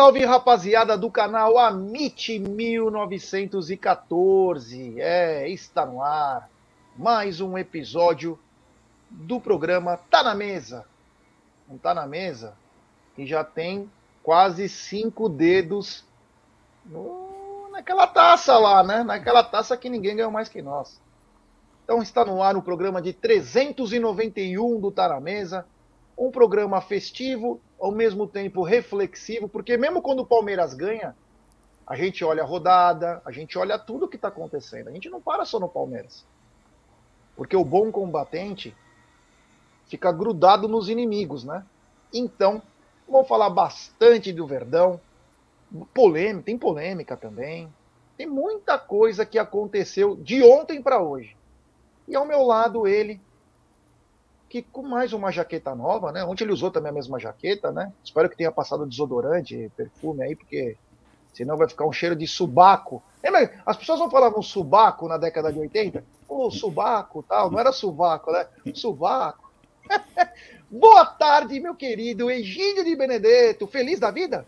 Salve, rapaziada do canal Amit 1914. É, está no ar mais um episódio do programa Tá na Mesa. Não tá na mesa? Que já tem quase cinco dedos no, naquela taça lá, né? Naquela taça que ninguém ganhou mais que nós. Então está no ar o programa de 391 do Tá na Mesa. Um programa festivo ao mesmo tempo reflexivo, porque mesmo quando o Palmeiras ganha, a gente olha a rodada, a gente olha tudo o que está acontecendo. A gente não para só no Palmeiras. Porque o bom combatente fica grudado nos inimigos, né? Então, vamos falar bastante do Verdão. Polêmica, tem polêmica também. Tem muita coisa que aconteceu de ontem para hoje. E ao meu lado, ele, que com mais uma jaqueta nova, né? Ontem ele usou também a mesma jaqueta, né? Espero que tenha passado desodorante, perfume aí, porque senão vai ficar um cheiro de subaco. As pessoas não falavam subaco na década de 80? Ô, oh, subaco tal, não era subaco, né? Subaco. Boa tarde, meu querido Egídio de Benedetto, feliz da vida?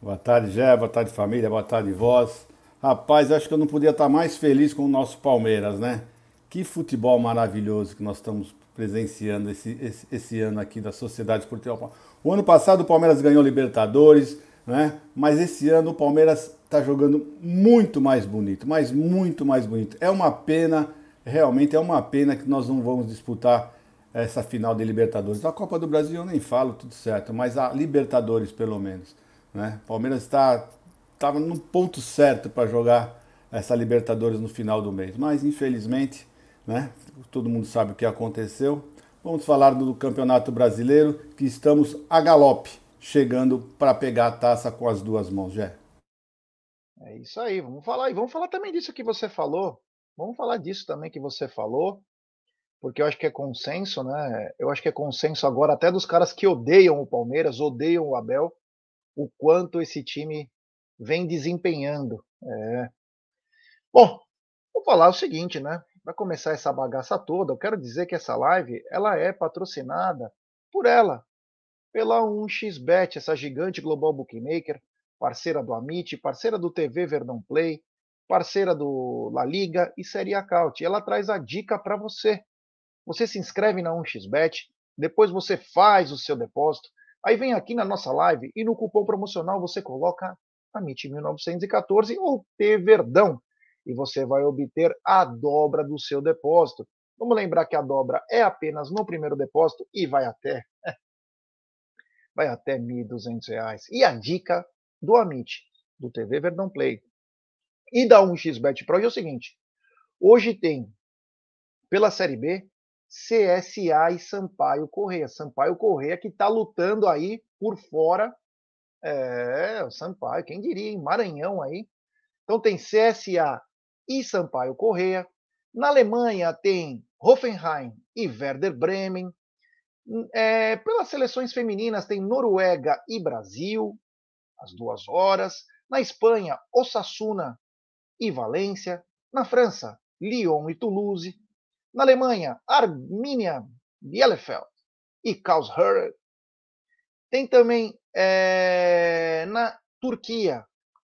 Boa tarde, Gé, boa tarde, família, boa tarde, vós. Rapaz, acho que eu não podia estar mais feliz com o nosso Palmeiras, né? Que futebol maravilhoso que nós estamos presenciando esse, esse, esse, ano aqui da Sociedade Esportiva O ano passado o Palmeiras ganhou Libertadores, né? mas esse ano o Palmeiras está jogando muito mais bonito, mas muito mais bonito. É uma pena, realmente é uma pena que nós não vamos disputar essa final de Libertadores. A Copa do Brasil eu nem falo, tudo certo, mas a Libertadores pelo menos. Né? O Palmeiras está estava no ponto certo para jogar essa Libertadores no final do mês, mas infelizmente né? Todo mundo sabe o que aconteceu. Vamos falar do Campeonato Brasileiro, que estamos a galope, chegando para pegar a taça com as duas mãos, Jé. É isso aí, vamos falar. E vamos falar também disso que você falou. Vamos falar disso também que você falou, porque eu acho que é consenso, né? Eu acho que é consenso agora até dos caras que odeiam o Palmeiras, odeiam o Abel, o quanto esse time vem desempenhando. É. Bom, vou falar o seguinte, né? Para começar essa bagaça toda, eu quero dizer que essa live ela é patrocinada por ela, pela 1xBet, essa gigante global bookmaker, parceira do Amit, parceira do TV Verdão Play, parceira do La Liga e Série Acaute. Ela traz a dica para você. Você se inscreve na 1xBet, depois você faz o seu depósito, aí vem aqui na nossa live e no cupom promocional você coloca Amit 1914 ou T Verdão e você vai obter a dobra do seu depósito. Vamos lembrar que a dobra é apenas no primeiro depósito e vai até vai até R$ 1.200. E a dica do Amit, do TV Verdão Play e da 1xBet Pro é o seguinte: hoje tem pela Série B CSA e Sampaio Correia. Sampaio Correia que está lutando aí por fora. É, o Sampaio, quem diria, em Maranhão aí. Então tem CSA e Sampaio Correia. Na Alemanha tem Hoffenheim e Werder Bremen. É, pelas seleções femininas tem Noruega e Brasil, às duas horas. Na Espanha, Osasuna e Valência. Na França, Lyon e Toulouse. Na Alemanha, Arminia Bielefeld e Karlsruhe. Tem também é, na Turquia,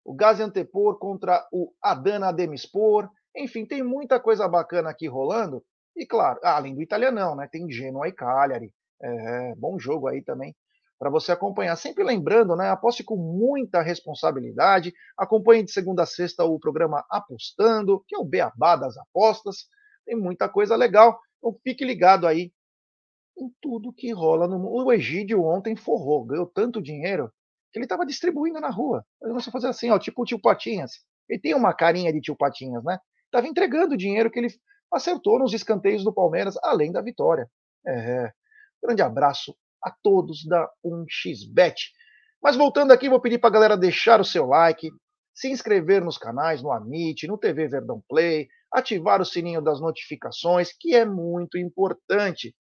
o Gaziantepor contra o Adana Demispor. Enfim, tem muita coisa bacana aqui rolando. E claro, além do italianão, né? Tem Genoa e Cagliari. É, bom jogo aí também para você acompanhar. Sempre lembrando, né? Aposte com muita responsabilidade. Acompanhe de segunda a sexta o programa Apostando, que é o Beabá das apostas. Tem muita coisa legal. Então fique ligado aí em tudo que rola no mundo. O Egídio ontem forrou, ganhou tanto dinheiro ele estava distribuindo na rua. Você fazer assim, ó, tipo o tio Patinhas. Ele tem uma carinha de tio Patinhas, né? Estava entregando o dinheiro que ele acertou nos escanteios do Palmeiras, além da vitória. É. Grande abraço a todos da 1xBet. Mas voltando aqui, vou pedir para a galera deixar o seu like, se inscrever nos canais, no Amit, no TV Verdão Play, ativar o sininho das notificações, que é muito importante.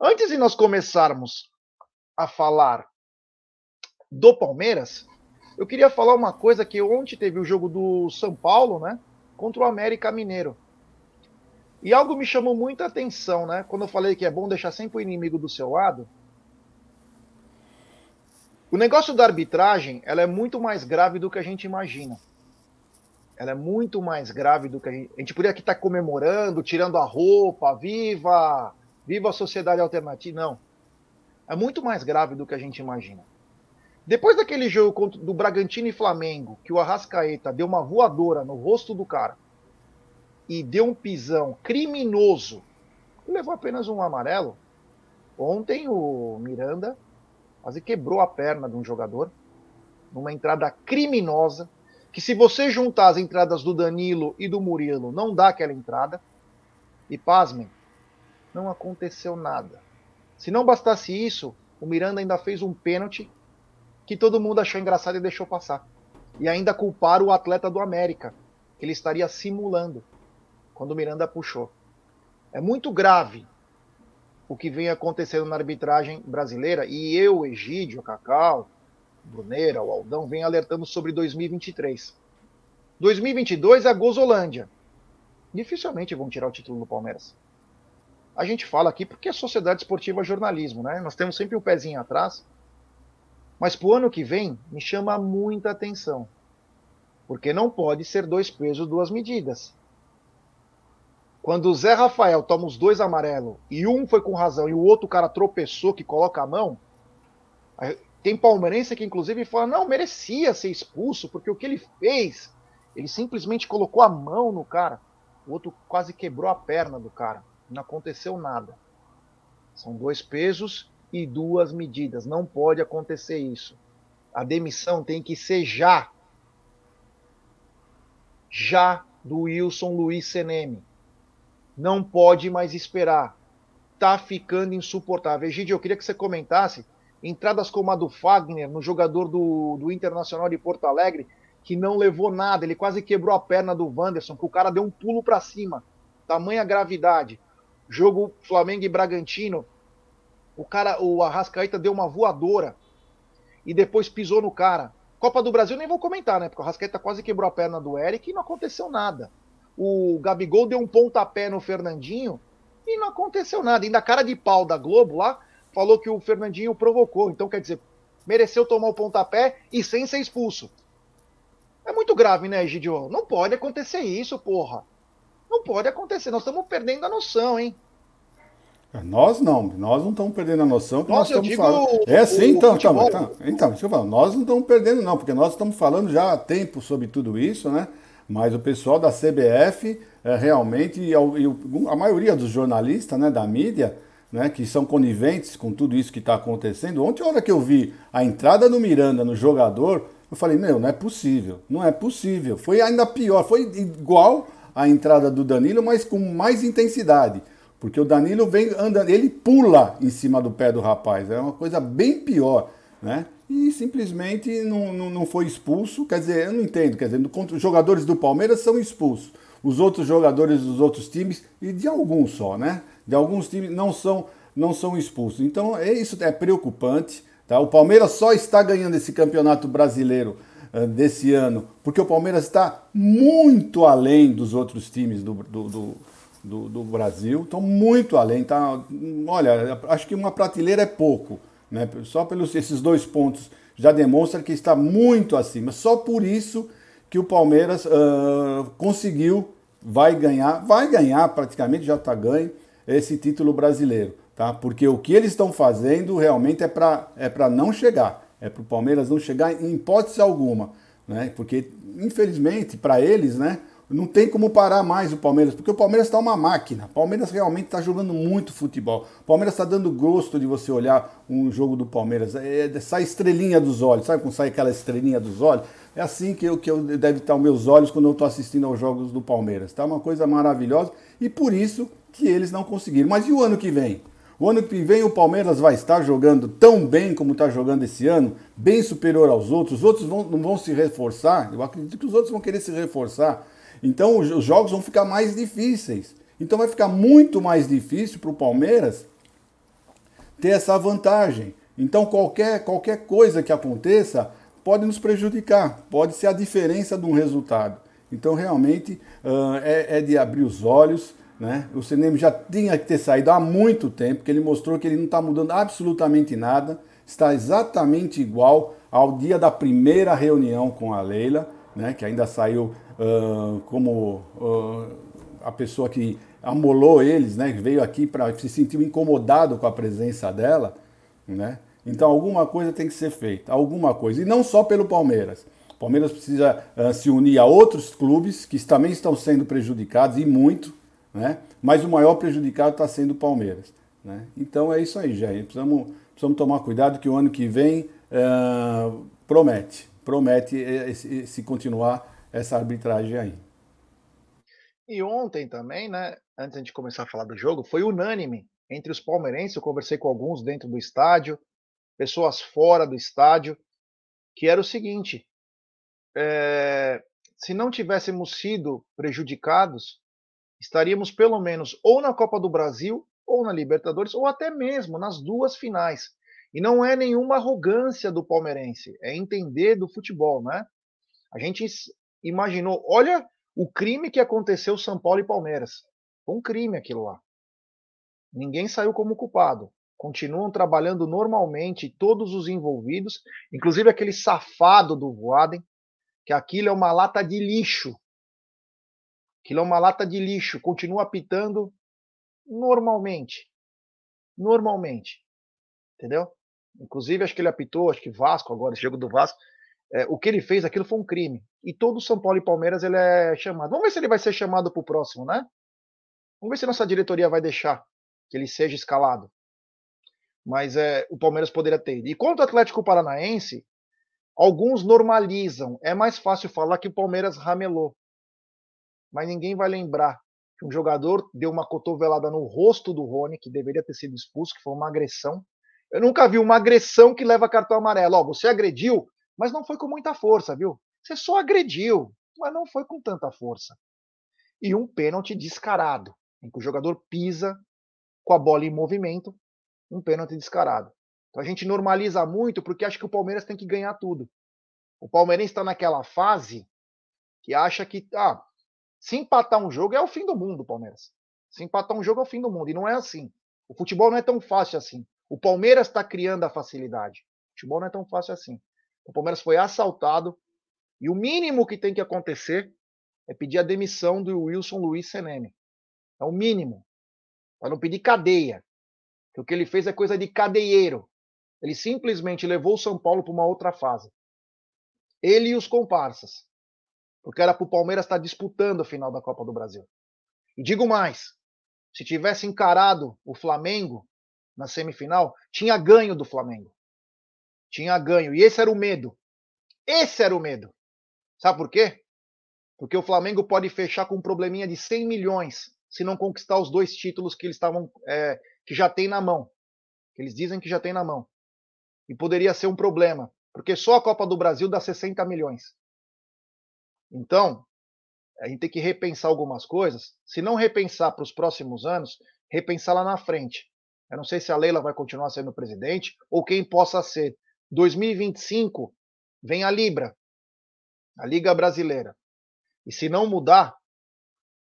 Antes de nós começarmos a falar do Palmeiras, eu queria falar uma coisa que ontem teve o jogo do São Paulo, né? Contra o América Mineiro. E algo me chamou muita atenção, né? Quando eu falei que é bom deixar sempre o inimigo do seu lado. O negócio da arbitragem, ela é muito mais grave do que a gente imagina. Ela é muito mais grave do que a gente. A gente poderia aqui estar tá comemorando, tirando a roupa, viva, viva a sociedade alternativa. Não. É muito mais grave do que a gente imagina. Depois daquele jogo do Bragantino e Flamengo, que o Arrascaeta deu uma voadora no rosto do cara e deu um pisão criminoso, levou apenas um amarelo. Ontem o Miranda quase quebrou a perna de um jogador numa entrada criminosa, que se você juntar as entradas do Danilo e do Murilo, não dá aquela entrada. E pasmem, não aconteceu nada. Se não bastasse isso, o Miranda ainda fez um pênalti que todo mundo achou engraçado e deixou passar. E ainda culparam o atleta do América, que ele estaria simulando quando o Miranda puxou. É muito grave o que vem acontecendo na arbitragem brasileira e eu, Egídio, Cacau, Bruneira, o Aldão, vem alertando sobre 2023. 2022 é a Gozolândia. Dificilmente vão tirar o título do Palmeiras. A gente fala aqui porque é sociedade esportiva jornalismo, né? Nós temos sempre um pezinho atrás. Mas para o ano que vem, me chama muita atenção. Porque não pode ser dois pesos, duas medidas. Quando o Zé Rafael toma os dois amarelos e um foi com razão e o outro cara tropeçou que coloca a mão, tem palmeirense que inclusive fala: não, merecia ser expulso, porque o que ele fez, ele simplesmente colocou a mão no cara. O outro quase quebrou a perna do cara. Não aconteceu nada. São dois pesos e duas medidas. Não pode acontecer isso. A demissão tem que ser já. Já do Wilson Luiz Seneme. Não pode mais esperar. Tá ficando insuportável. Egidio, eu queria que você comentasse entradas como a do Fagner, no jogador do, do Internacional de Porto Alegre, que não levou nada, ele quase quebrou a perna do Wanderson, que o cara deu um pulo para cima. Tamanha gravidade. Jogo Flamengo e Bragantino, o cara, o Arrascaeta deu uma voadora e depois pisou no cara. Copa do Brasil nem vou comentar, né? Porque o Arrascaeta quase quebrou a perna do Eric e não aconteceu nada o Gabigol deu um pontapé no Fernandinho e não aconteceu nada. Ainda a cara de pau da Globo lá falou que o Fernandinho provocou. Então, quer dizer, mereceu tomar o pontapé e sem ser expulso. É muito grave, né, Gidio? Não pode acontecer isso, porra. Não pode acontecer. Nós estamos perdendo a noção, hein? É, nós não, nós não estamos perdendo a noção que Nossa, nós estamos falando. É sim, então, então, então, então, isso eu falo, nós não estamos perdendo, não, porque nós estamos falando já há tempo sobre tudo isso, né? Mas o pessoal da CBF é, realmente, e a, maioria dos jornalistas né, da mídia, né, que são coniventes com tudo isso que está acontecendo. Ontem, a hora que eu vi a entrada do Miranda no jogador, eu falei, meu, não é possível, não é possível. Foi ainda pior, foi igual a entrada do Danilo, mas com mais intensidade. Porque o Danilo vem andando, ele pula em cima do pé do rapaz. É uma coisa bem pior, né? e simplesmente não, não, não, foi expulso. Quer dizer, eu não entendo. Quer dizer, os jogadores do Palmeiras são expulsos. Os outros jogadores dos outros times, e de alguns só, né? De alguns times não são, não são expulsos. Então, é, isso é preocupante. Tá? O Palmeiras só está ganhando esse campeonato brasileiro uh, desse ano porque o Palmeiras está muito além dos outros times do, do, do, do, do Brasil. Estão muito além. Tá? Olha, acho que uma prateleira é pouco. Né? Só pelos esses dois pontos já demonstra que está muito acima. Só por isso que o Palmeiras uh, conseguiu, vai ganhar, vai ganhar praticamente, já está ganho, esse título brasileiro. Tá? Porque o que eles estão fazendo realmente é para é não chegar. É para o Palmeiras não chegar em hipótese alguma. Né? Porque, infelizmente, para eles, né, não tem como parar mais o Palmeiras, porque o Palmeiras está uma máquina. O Palmeiras realmente está jogando muito futebol. O Palmeiras está dando gosto de você olhar um jogo do Palmeiras. É, é, sai estrelinha dos olhos. Sabe como sai aquela estrelinha dos olhos? É assim que eu, que eu deve estar os meus olhos quando eu estou assistindo aos jogos do Palmeiras. Tá uma coisa maravilhosa e por isso que eles não conseguiram. Mas e o ano que vem? O ano que vem o Palmeiras vai estar jogando tão bem como está jogando esse ano, bem superior aos outros. Os outros vão, não vão se reforçar. Eu acredito que os outros vão querer se reforçar. Então os jogos vão ficar mais difíceis. Então vai ficar muito mais difícil para o Palmeiras ter essa vantagem. Então qualquer, qualquer coisa que aconteça pode nos prejudicar, pode ser a diferença de um resultado. Então realmente uh, é, é, de abrir os olhos. Né? O cinema já tinha que ter saído há muito tempo, porque ele mostrou que ele não está mudando absolutamente nada. está exatamente igual ao dia da primeira reunião com a Leila, né, que ainda saiu uh, como uh, a pessoa que amolou eles, né, veio aqui para se sentir incomodado com a presença dela, né? Então alguma coisa tem que ser feita, alguma coisa, e não só pelo Palmeiras. O Palmeiras precisa uh, se unir a outros clubes que também estão sendo prejudicados e muito, né? Mas o maior prejudicado está sendo o Palmeiras, né? Então é isso aí, Jair. Precisamos, precisamos tomar cuidado que o ano que vem uh, promete, promete se continuar essa arbitragem aí. E ontem também, né? Antes de começar a falar do jogo, foi unânime entre os palmeirenses. Eu conversei com alguns dentro do estádio, pessoas fora do estádio, que era o seguinte: é, se não tivéssemos sido prejudicados, estaríamos pelo menos ou na Copa do Brasil, ou na Libertadores, ou até mesmo nas duas finais. E não é nenhuma arrogância do palmeirense, é entender do futebol, né? A gente imaginou, olha o crime que aconteceu São Paulo e Palmeiras. Foi um crime aquilo lá. Ninguém saiu como culpado. Continuam trabalhando normalmente todos os envolvidos, inclusive aquele safado do Voaden, que aquilo é uma lata de lixo. Aquilo é uma lata de lixo. Continua apitando normalmente. Normalmente. Entendeu? Inclusive, acho que ele apitou, acho que Vasco agora, esse jogo do Vasco. É, o que ele fez, aquilo foi um crime. E todo São Paulo e Palmeiras ele é chamado. Vamos ver se ele vai ser chamado para o próximo, né? Vamos ver se nossa diretoria vai deixar que ele seja escalado. Mas é, o Palmeiras poderia ter. E quanto ao Atlético Paranaense, alguns normalizam. É mais fácil falar que o Palmeiras ramelou. Mas ninguém vai lembrar que um jogador deu uma cotovelada no rosto do Rony, que deveria ter sido expulso, que foi uma agressão. Eu nunca vi uma agressão que leva cartão amarelo. Ó, você agrediu, mas não foi com muita força, viu? Você só agrediu, mas não foi com tanta força. E um pênalti descarado, em que o jogador pisa com a bola em movimento, um pênalti descarado. Então a gente normaliza muito porque acha que o Palmeiras tem que ganhar tudo. O Palmeirense está naquela fase que acha que ah, se empatar um jogo é o fim do mundo, Palmeiras. Se empatar um jogo é o fim do mundo. E não é assim. O futebol não é tão fácil assim. O Palmeiras está criando a facilidade. O futebol não é tão fácil assim. O Palmeiras foi assaltado e o mínimo que tem que acontecer é pedir a demissão do Wilson Luiz Seneme. É o mínimo. Para não pedir cadeia. Porque o que ele fez é coisa de cadeieiro. Ele simplesmente levou o São Paulo para uma outra fase. Ele e os comparsas. Porque era para o Palmeiras estar disputando a final da Copa do Brasil. E digo mais: se tivesse encarado o Flamengo na semifinal, tinha ganho do Flamengo. Tinha ganho. E esse era o medo. Esse era o medo. Sabe por quê? Porque o Flamengo pode fechar com um probleminha de 100 milhões se não conquistar os dois títulos que eles estavam é, que já tem na mão. Que eles dizem que já tem na mão. E poderia ser um problema, porque só a Copa do Brasil dá 60 milhões. Então, a gente tem que repensar algumas coisas. Se não repensar para os próximos anos, repensar lá na frente. Eu não sei se a Leila vai continuar sendo presidente ou quem possa ser. 2025 vem a Libra, a Liga Brasileira. E se não mudar,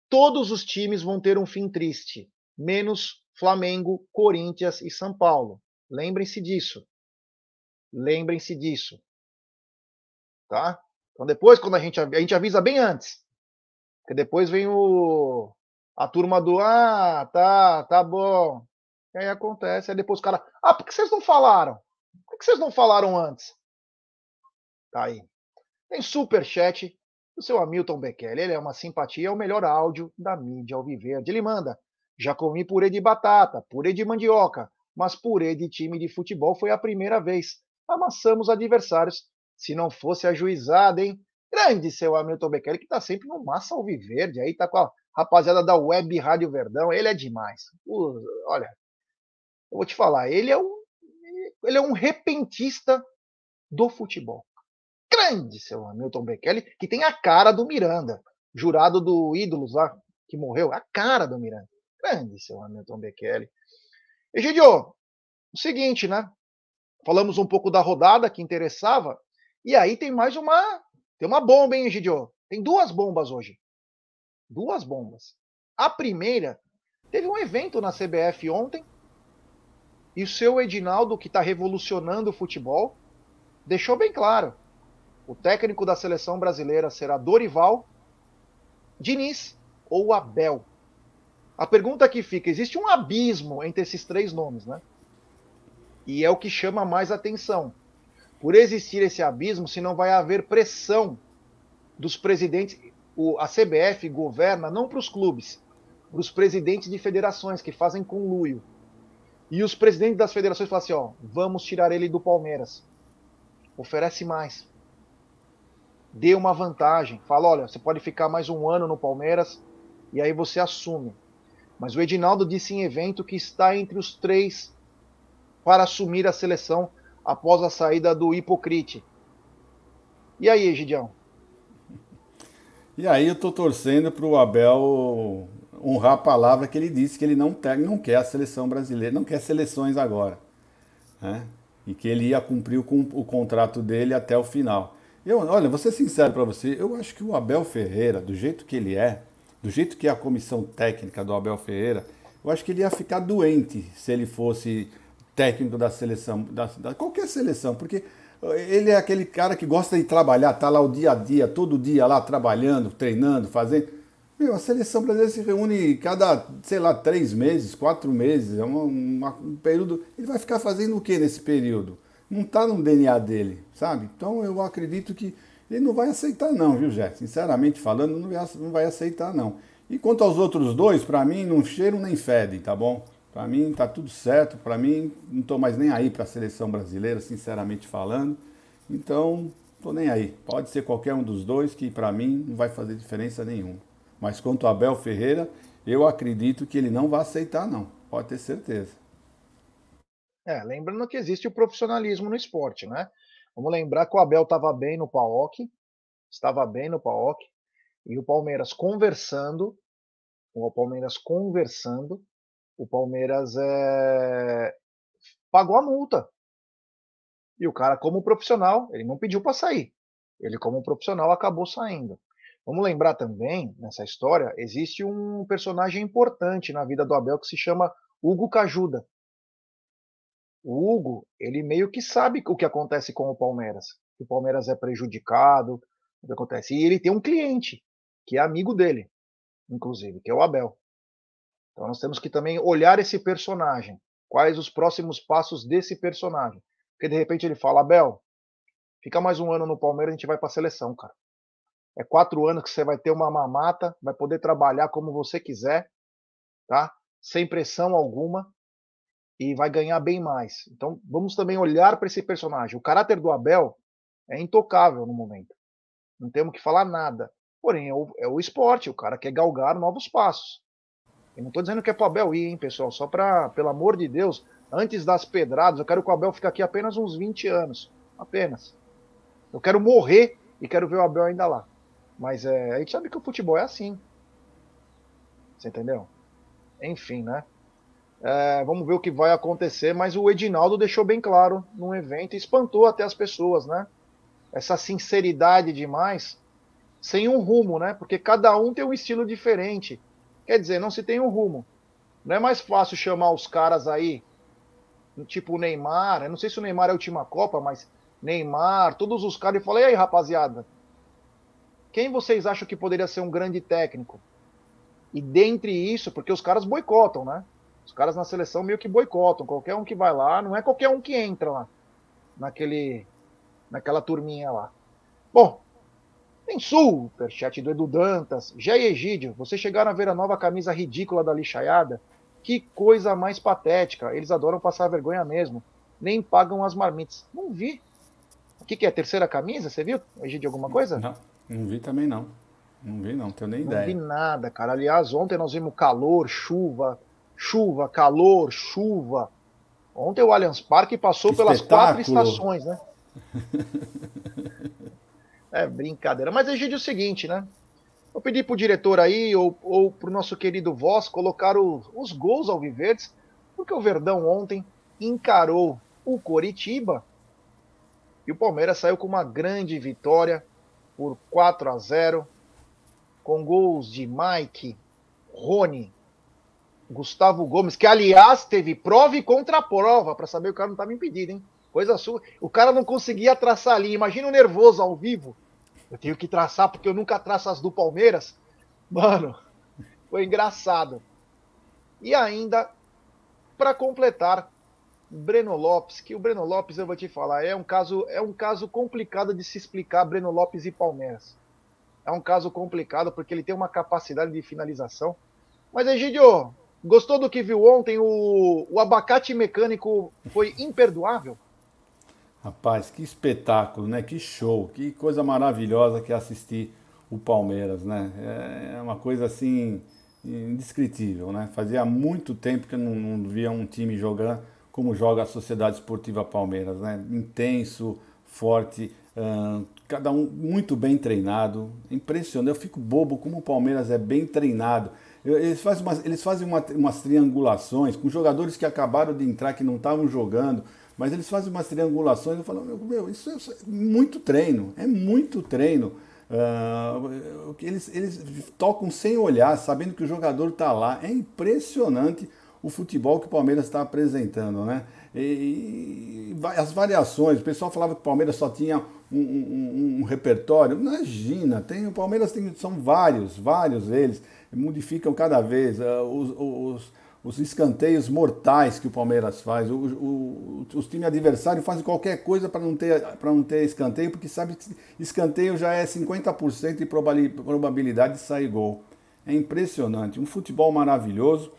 todos os times vão ter um fim triste, menos Flamengo, Corinthians e São Paulo. Lembrem-se disso. Lembrem-se disso. Tá? Então depois, quando a gente, a gente avisa bem antes. Porque depois vem o a turma do ah, tá, tá bom. E aí acontece, aí depois os caras, ah, por que vocês não falaram? Por que vocês não falaram antes? Tá aí. Tem super chat do seu Hamilton Bekele. Ele é uma simpatia, é o melhor áudio da mídia alviverde. Ele manda: já comi purê de batata, purê de mandioca, mas purê de time de futebol foi a primeira vez. Amassamos adversários. Se não fosse ajuizado, hein? Grande seu Hamilton Bekele, que tá sempre no Massa Alviverde, aí tá com a rapaziada da Web Rádio Verdão. Ele é demais. Olha, eu vou te falar, ele é um, ele é um repentista do futebol grande, seu Hamilton Bekele, que tem a cara do Miranda, jurado do Ídolos lá, que morreu, a cara do Miranda. Grande, seu Hamilton Bekele. Egidio, o seguinte, né? Falamos um pouco da rodada que interessava, e aí tem mais uma. Tem uma bomba, hein, Egidio? Tem duas bombas hoje. Duas bombas. A primeira, teve um evento na CBF ontem, E o seu Edinaldo, que está revolucionando o futebol, deixou bem claro: o técnico da seleção brasileira será Dorival, Diniz ou Abel. A pergunta que fica: existe um abismo entre esses três nomes, né? E é o que chama mais atenção. Por existir esse abismo, se não vai haver pressão dos presidentes. O, a CBF governa não para os clubes, para os presidentes de federações que fazem conluio. E os presidentes das federações falam assim: ó, vamos tirar ele do Palmeiras. Oferece mais. Dê uma vantagem. Fala: olha, você pode ficar mais um ano no Palmeiras e aí você assume. Mas o Edinaldo disse em evento que está entre os três para assumir a seleção após a saída do Hipocrite. E aí, Egidião? E aí eu tô torcendo para o Abel honrar a palavra que ele disse, que ele não, tem, não quer a seleção brasileira, não quer seleções agora. Né? E que ele ia cumprir o, o contrato dele até o final. Eu, olha, vou ser sincero para você, eu acho que o Abel Ferreira, do jeito que ele é, do jeito que é a comissão técnica do Abel Ferreira, eu acho que ele ia ficar doente se ele fosse técnico da seleção, da, da, qualquer seleção, porque ele é aquele cara que gosta de trabalhar, tá lá o dia a dia, todo dia lá trabalhando, treinando, fazendo. Meu, a seleção brasileira se reúne cada, sei lá, três meses, quatro meses, é uma, uma, um período. Ele vai ficar fazendo o que nesse período? Não está no DNA dele, sabe? Então eu acredito que ele não vai aceitar, não, viu, Jé? Sinceramente falando, não vai, não vai aceitar, não. E quanto aos outros dois, para mim, não cheiram nem fedem, tá bom? Para mim tá tudo certo, para mim não estou mais nem aí para a seleção brasileira, sinceramente falando. Então, estou nem aí. Pode ser qualquer um dos dois que para mim não vai fazer diferença nenhuma. Mas quanto a Abel Ferreira, eu acredito que ele não vai aceitar não. Pode ter certeza. É, lembrando que existe o profissionalismo no esporte, né? Vamos lembrar que o Abel estava bem no PAOK, estava bem no PAOK, e o Palmeiras conversando, o Palmeiras conversando, o Palmeiras é, pagou a multa. E o cara, como profissional, ele não pediu para sair. Ele, como profissional, acabou saindo. Vamos lembrar também, nessa história, existe um personagem importante na vida do Abel que se chama Hugo Cajuda. O Hugo, ele meio que sabe o que acontece com o Palmeiras. O Palmeiras é prejudicado, o que acontece. E ele tem um cliente, que é amigo dele, inclusive, que é o Abel. Então nós temos que também olhar esse personagem. Quais os próximos passos desse personagem? Porque de repente ele fala, Abel, fica mais um ano no Palmeiras, a gente vai para a seleção, cara. É quatro anos que você vai ter uma mamata, vai poder trabalhar como você quiser, tá? Sem pressão alguma e vai ganhar bem mais. Então vamos também olhar para esse personagem. O caráter do Abel é intocável no momento. Não temos que falar nada. Porém, é o, é o esporte, o cara quer galgar novos passos. Eu não estou dizendo que é pro Abel ir, hein, pessoal? Só para, pelo amor de Deus, antes das pedradas, eu quero que o Abel fique aqui apenas uns 20 anos. Apenas. Eu quero morrer e quero ver o Abel ainda lá. Mas é, a gente sabe que o futebol é assim. Você entendeu? Enfim, né? É, vamos ver o que vai acontecer. Mas o Edinaldo deixou bem claro no evento espantou até as pessoas, né? Essa sinceridade demais, sem um rumo, né? Porque cada um tem um estilo diferente. Quer dizer, não se tem um rumo. Não é mais fácil chamar os caras aí, tipo o Neymar, eu não sei se o Neymar é a última Copa, mas Neymar, todos os caras, e falar, e aí, rapaziada, quem vocês acham que poderia ser um grande técnico? E dentre isso, porque os caras boicotam, né? Os caras na seleção meio que boicotam. Qualquer um que vai lá, não é qualquer um que entra lá naquele, naquela turminha lá. Bom, tem superchat do Edu Dantas. E Egídio, vocês chegaram a ver a nova camisa ridícula da lixaiada? Que coisa mais patética. Eles adoram passar vergonha mesmo. Nem pagam as marmitas. Não vi. O que, que é? Terceira camisa? Você viu, Egídio, alguma coisa? Não, não vi também não. Não vi não, tenho nem não ideia. Não vi nada, cara. Aliás, ontem nós vimos calor, chuva, chuva, calor, chuva. Ontem o Allianz Parque passou que pelas espetáculo. quatro estações, né? É brincadeira. Mas Egídio, é o seguinte, né? Eu pedi pro diretor aí, ou, ou pro nosso querido Voz, colocar o, os gols ao Viverdes, porque o Verdão ontem encarou o Coritiba e o Palmeiras saiu com uma grande vitória por 4 a 0 com gols de Mike, Rony, Gustavo Gomes, que aliás teve prova e contraprova para saber o cara não estava impedido, hein? Coisa sua. O cara não conseguia traçar ali. Imagina o nervoso ao vivo. Eu tenho que traçar porque eu nunca traço as do Palmeiras. Mano, foi engraçado. E ainda, para completar, Breno Lopes, que o Breno Lopes, eu vou te falar, é um caso, é um caso complicado de se explicar Breno Lopes e Palmeiras. É um caso complicado porque ele tem uma capacidade de finalização. Mas, Egidio, gostou do que viu ontem? O, o abacate mecânico foi imperdoável? Rapaz, que espetáculo, né? Que show, que coisa maravilhosa que é assistir o Palmeiras, né? É uma coisa assim indescritível, né? Fazia muito tempo que eu não, não via um time jogando como joga a Sociedade Esportiva Palmeiras, né? Intenso, forte, cada um muito bem treinado. Impressionante, eu fico bobo como o Palmeiras é bem treinado. Eles fazem, umas, eles fazem uma, umas triangulações com jogadores que acabaram de entrar, que não estavam jogando, mas eles fazem umas triangulações. Eu falo, meu, meu isso é muito treino, é muito treino. Uh, eles, eles tocam sem olhar, sabendo que o jogador está lá. É impressionante o futebol que o Palmeiras está apresentando, né? E, e, as variações, o pessoal falava que o Palmeiras só tinha um, um, um repertório. Imagina, tem, o Palmeiras tem, são vários, vários eles, modificam cada vez. Uh, os, os, os, escanteios mortais que o Palmeiras faz. O, o, os times adversários fazem qualquer coisa para não, ter, não ter escanteio, porque sabe que escanteio já é 50% de probabilidade de sair gol. É impressionante. Um futebol maravilhoso.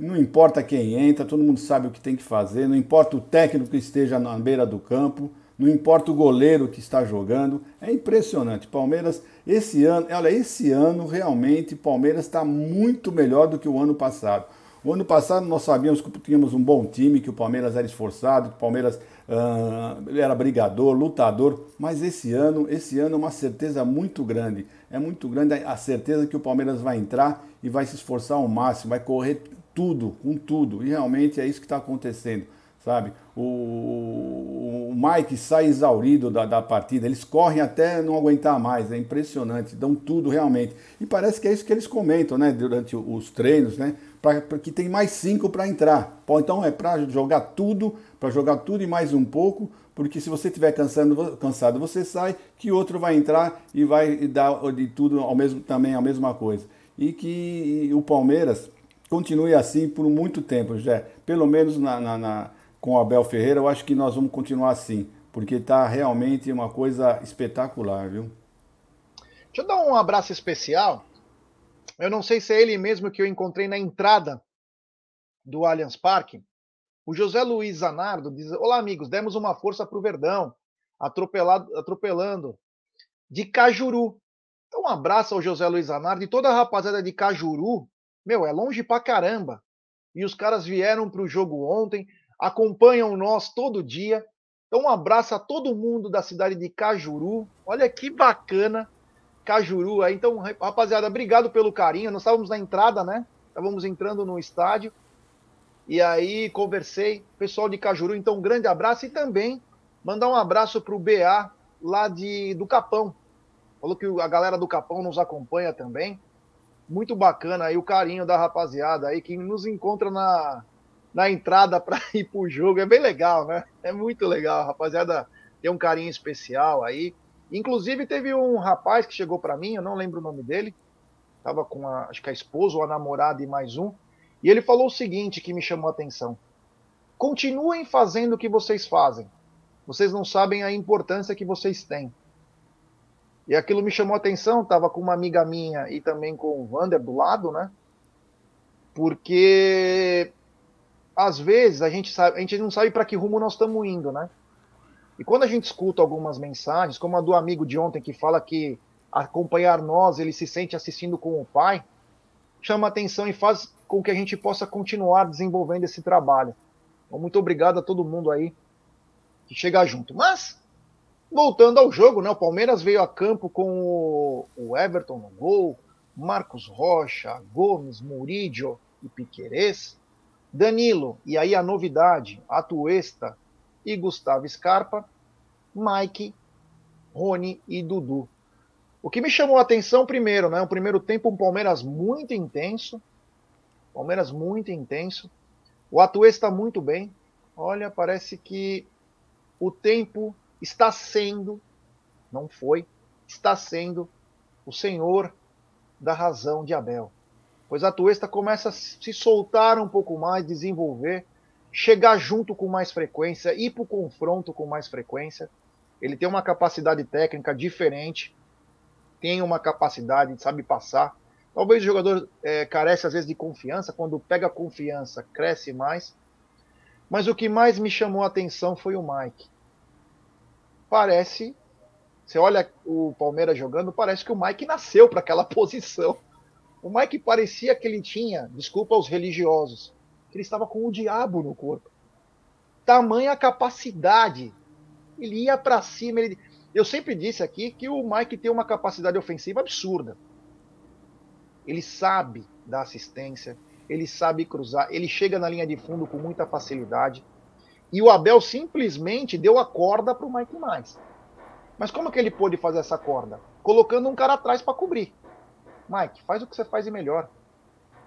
Não importa quem entra, todo mundo sabe o que tem que fazer, não importa o técnico que esteja na beira do campo, não importa o goleiro que está jogando. É impressionante. Palmeiras, esse ano, olha, esse ano realmente Palmeiras está muito melhor do que o ano passado. O ano passado nós sabíamos que tínhamos um bom time, que o Palmeiras era esforçado, que o Palmeiras uh, era brigador, lutador, mas esse ano, esse ano é uma certeza muito grande. É muito grande a certeza que o Palmeiras vai entrar e vai se esforçar ao máximo, vai correr tudo, com tudo. E realmente é isso que está acontecendo, sabe? O, o Mike sai exaurido da, da partida, eles correm até não aguentar mais, é impressionante, dão tudo realmente. E parece que é isso que eles comentam, né, durante os treinos, né? Pra, pra que tem mais cinco para entrar. Então é para jogar tudo, para jogar tudo e mais um pouco, porque se você estiver cansado, cansado, você sai, que outro vai entrar e vai dar de tudo ao mesmo também a mesma coisa. E que o Palmeiras continue assim por muito tempo, já pelo menos na, na, na, com o Abel Ferreira, eu acho que nós vamos continuar assim, porque está realmente uma coisa espetacular, viu? Deixa eu dar um abraço especial. Eu não sei se é ele mesmo que eu encontrei na entrada do Allianz Parque. O José Luiz Zanardo diz: Olá, amigos, demos uma força para o Verdão, atropelado, atropelando de Cajuru. Então, um abraço ao José Luiz Zanardo e toda a rapaziada de Cajuru, meu, é longe pra caramba. E os caras vieram para o jogo ontem, acompanham nós todo dia. Então, um abraço a todo mundo da cidade de Cajuru. Olha que bacana, Cajuru. Então, rapaziada, obrigado pelo carinho. Nós estávamos na entrada, né? Estávamos entrando no estádio. E aí, conversei. Pessoal de Cajuru, então, um grande abraço. E também mandar um abraço para o BA lá de, do Capão. Falou que a galera do Capão nos acompanha também muito bacana aí o carinho da rapaziada aí que nos encontra na, na entrada para ir pro jogo. É bem legal, né? É muito legal. A rapaziada tem um carinho especial aí. Inclusive, teve um rapaz que chegou para mim, eu não lembro o nome dele, tava com a, acho que a esposa ou a namorada e mais um, e ele falou o seguinte que me chamou a atenção: continuem fazendo o que vocês fazem. Vocês não sabem a importância que vocês têm. E aquilo me chamou a atenção, estava com uma amiga minha e também com o Vander do lado, né? Porque às vezes a gente, sabe, a gente não sabe para que rumo nós estamos indo, né? E quando a gente escuta algumas mensagens, como a do amigo de ontem que fala que acompanhar nós, ele se sente assistindo com o pai, chama atenção e faz com que a gente possa continuar desenvolvendo esse trabalho. Então, muito obrigado a todo mundo aí que chega junto. Mas Voltando ao jogo, né? O Palmeiras veio a campo com o Everton no gol, Marcos Rocha, Gomes, Murídio e Piquerez, Danilo, e aí a novidade, Atuesta e Gustavo Scarpa, Mike, Rony e Dudu. O que me chamou a atenção primeiro, né? O primeiro tempo um Palmeiras muito intenso, Palmeiras muito intenso. O Atuê está muito bem. Olha, parece que o tempo está sendo, não foi, está sendo o senhor da razão de Abel. Pois a Tuesta começa a se soltar um pouco mais, desenvolver, chegar junto com mais frequência, ir para o confronto com mais frequência. Ele tem uma capacidade técnica diferente, tem uma capacidade, sabe passar. Talvez o jogador é, carece às vezes de confiança, quando pega confiança, cresce mais. Mas o que mais me chamou a atenção foi o Mike. Parece, você olha o Palmeiras jogando, parece que o Mike nasceu para aquela posição. O Mike parecia que ele tinha, desculpa aos religiosos, que ele estava com o diabo no corpo. Tamanha capacidade. Ele ia para cima. Ele... Eu sempre disse aqui que o Mike tem uma capacidade ofensiva absurda. Ele sabe dar assistência, ele sabe cruzar, ele chega na linha de fundo com muita facilidade. E o Abel simplesmente deu a corda para o Mike mais. Mas como que ele pôde fazer essa corda? Colocando um cara atrás para cobrir. Mike, faz o que você faz de melhor.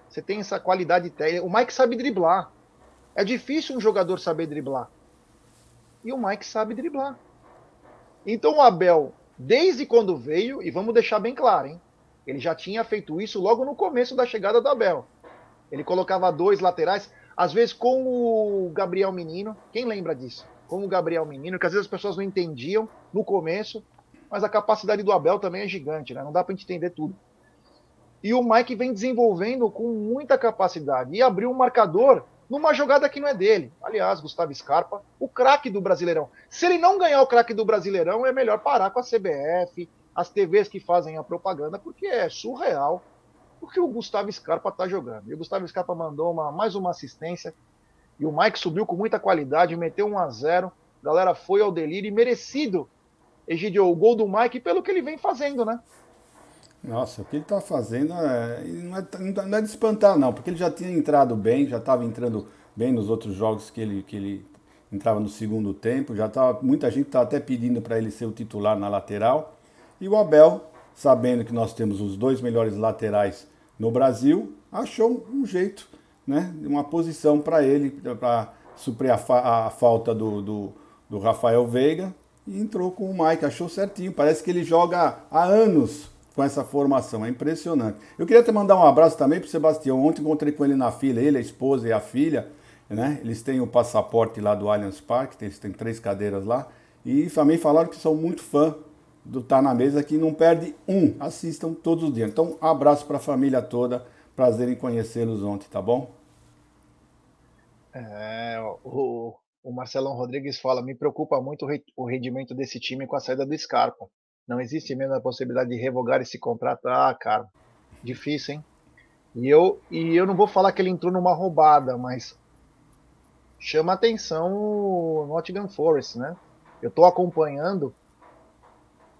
Você tem essa qualidade técnica. O Mike sabe driblar. É difícil um jogador saber driblar. E o Mike sabe driblar. Então o Abel, desde quando veio, e vamos deixar bem claro, hein? Ele já tinha feito isso logo no começo da chegada do Abel. Ele colocava dois laterais, às vezes com o Gabriel Menino. Quem lembra disso? Com o Gabriel Menino, que às vezes as pessoas não entendiam no começo, mas a capacidade do Abel também é gigante, né? Não dá para entender tudo. E o Mike vem desenvolvendo com muita capacidade e abriu um marcador numa jogada que não é dele. Aliás, Gustavo Scarpa, o craque do Brasileirão. Se ele não ganhar o craque do Brasileirão, é melhor parar com a CBF, as TVs que fazem a propaganda, porque é surreal o que o Gustavo Scarpa está jogando. E o Gustavo Scarpa mandou uma, mais uma assistência e o Mike subiu com muita qualidade, meteu 1 a 0 a galera foi ao delírio e merecido, Egidio, o gol do Mike pelo que ele vem fazendo, né? Nossa, o que ele está fazendo é, não, é, não é de espantar, não, porque ele já tinha entrado bem, já estava entrando bem nos outros jogos que ele, que ele entrava no segundo tempo, já estava muita gente estava até pedindo para ele ser o titular na lateral. E o Abel, sabendo que nós temos os dois melhores laterais no Brasil, achou um jeito, né, uma posição para ele, para suprir a, fa a falta do, do, do Rafael Veiga, e entrou com o Mike, achou certinho. Parece que ele joga há anos com essa formação. É impressionante. Eu queria te mandar um abraço também para o Sebastião. Ontem encontrei com ele na fila, ele, a esposa e a filha. Né? Eles têm o passaporte lá do Allianz Parque, eles têm três cadeiras lá. E também falaram que são muito fã do Tá na Mesa, que não perde um. Assistam todos os dias. Então, um abraço para a família toda. Prazer em conhecê-los ontem, tá bom? É, o, o Marcelão Rodrigues fala: me preocupa muito o rendimento desse time com a saída do Scarpa. Não existe mesmo a possibilidade de revogar esse contrato. Ah, cara, difícil, hein? E eu, e eu não vou falar que ele entrou numa roubada, mas chama atenção o Nottingham Forest, né? Eu estou acompanhando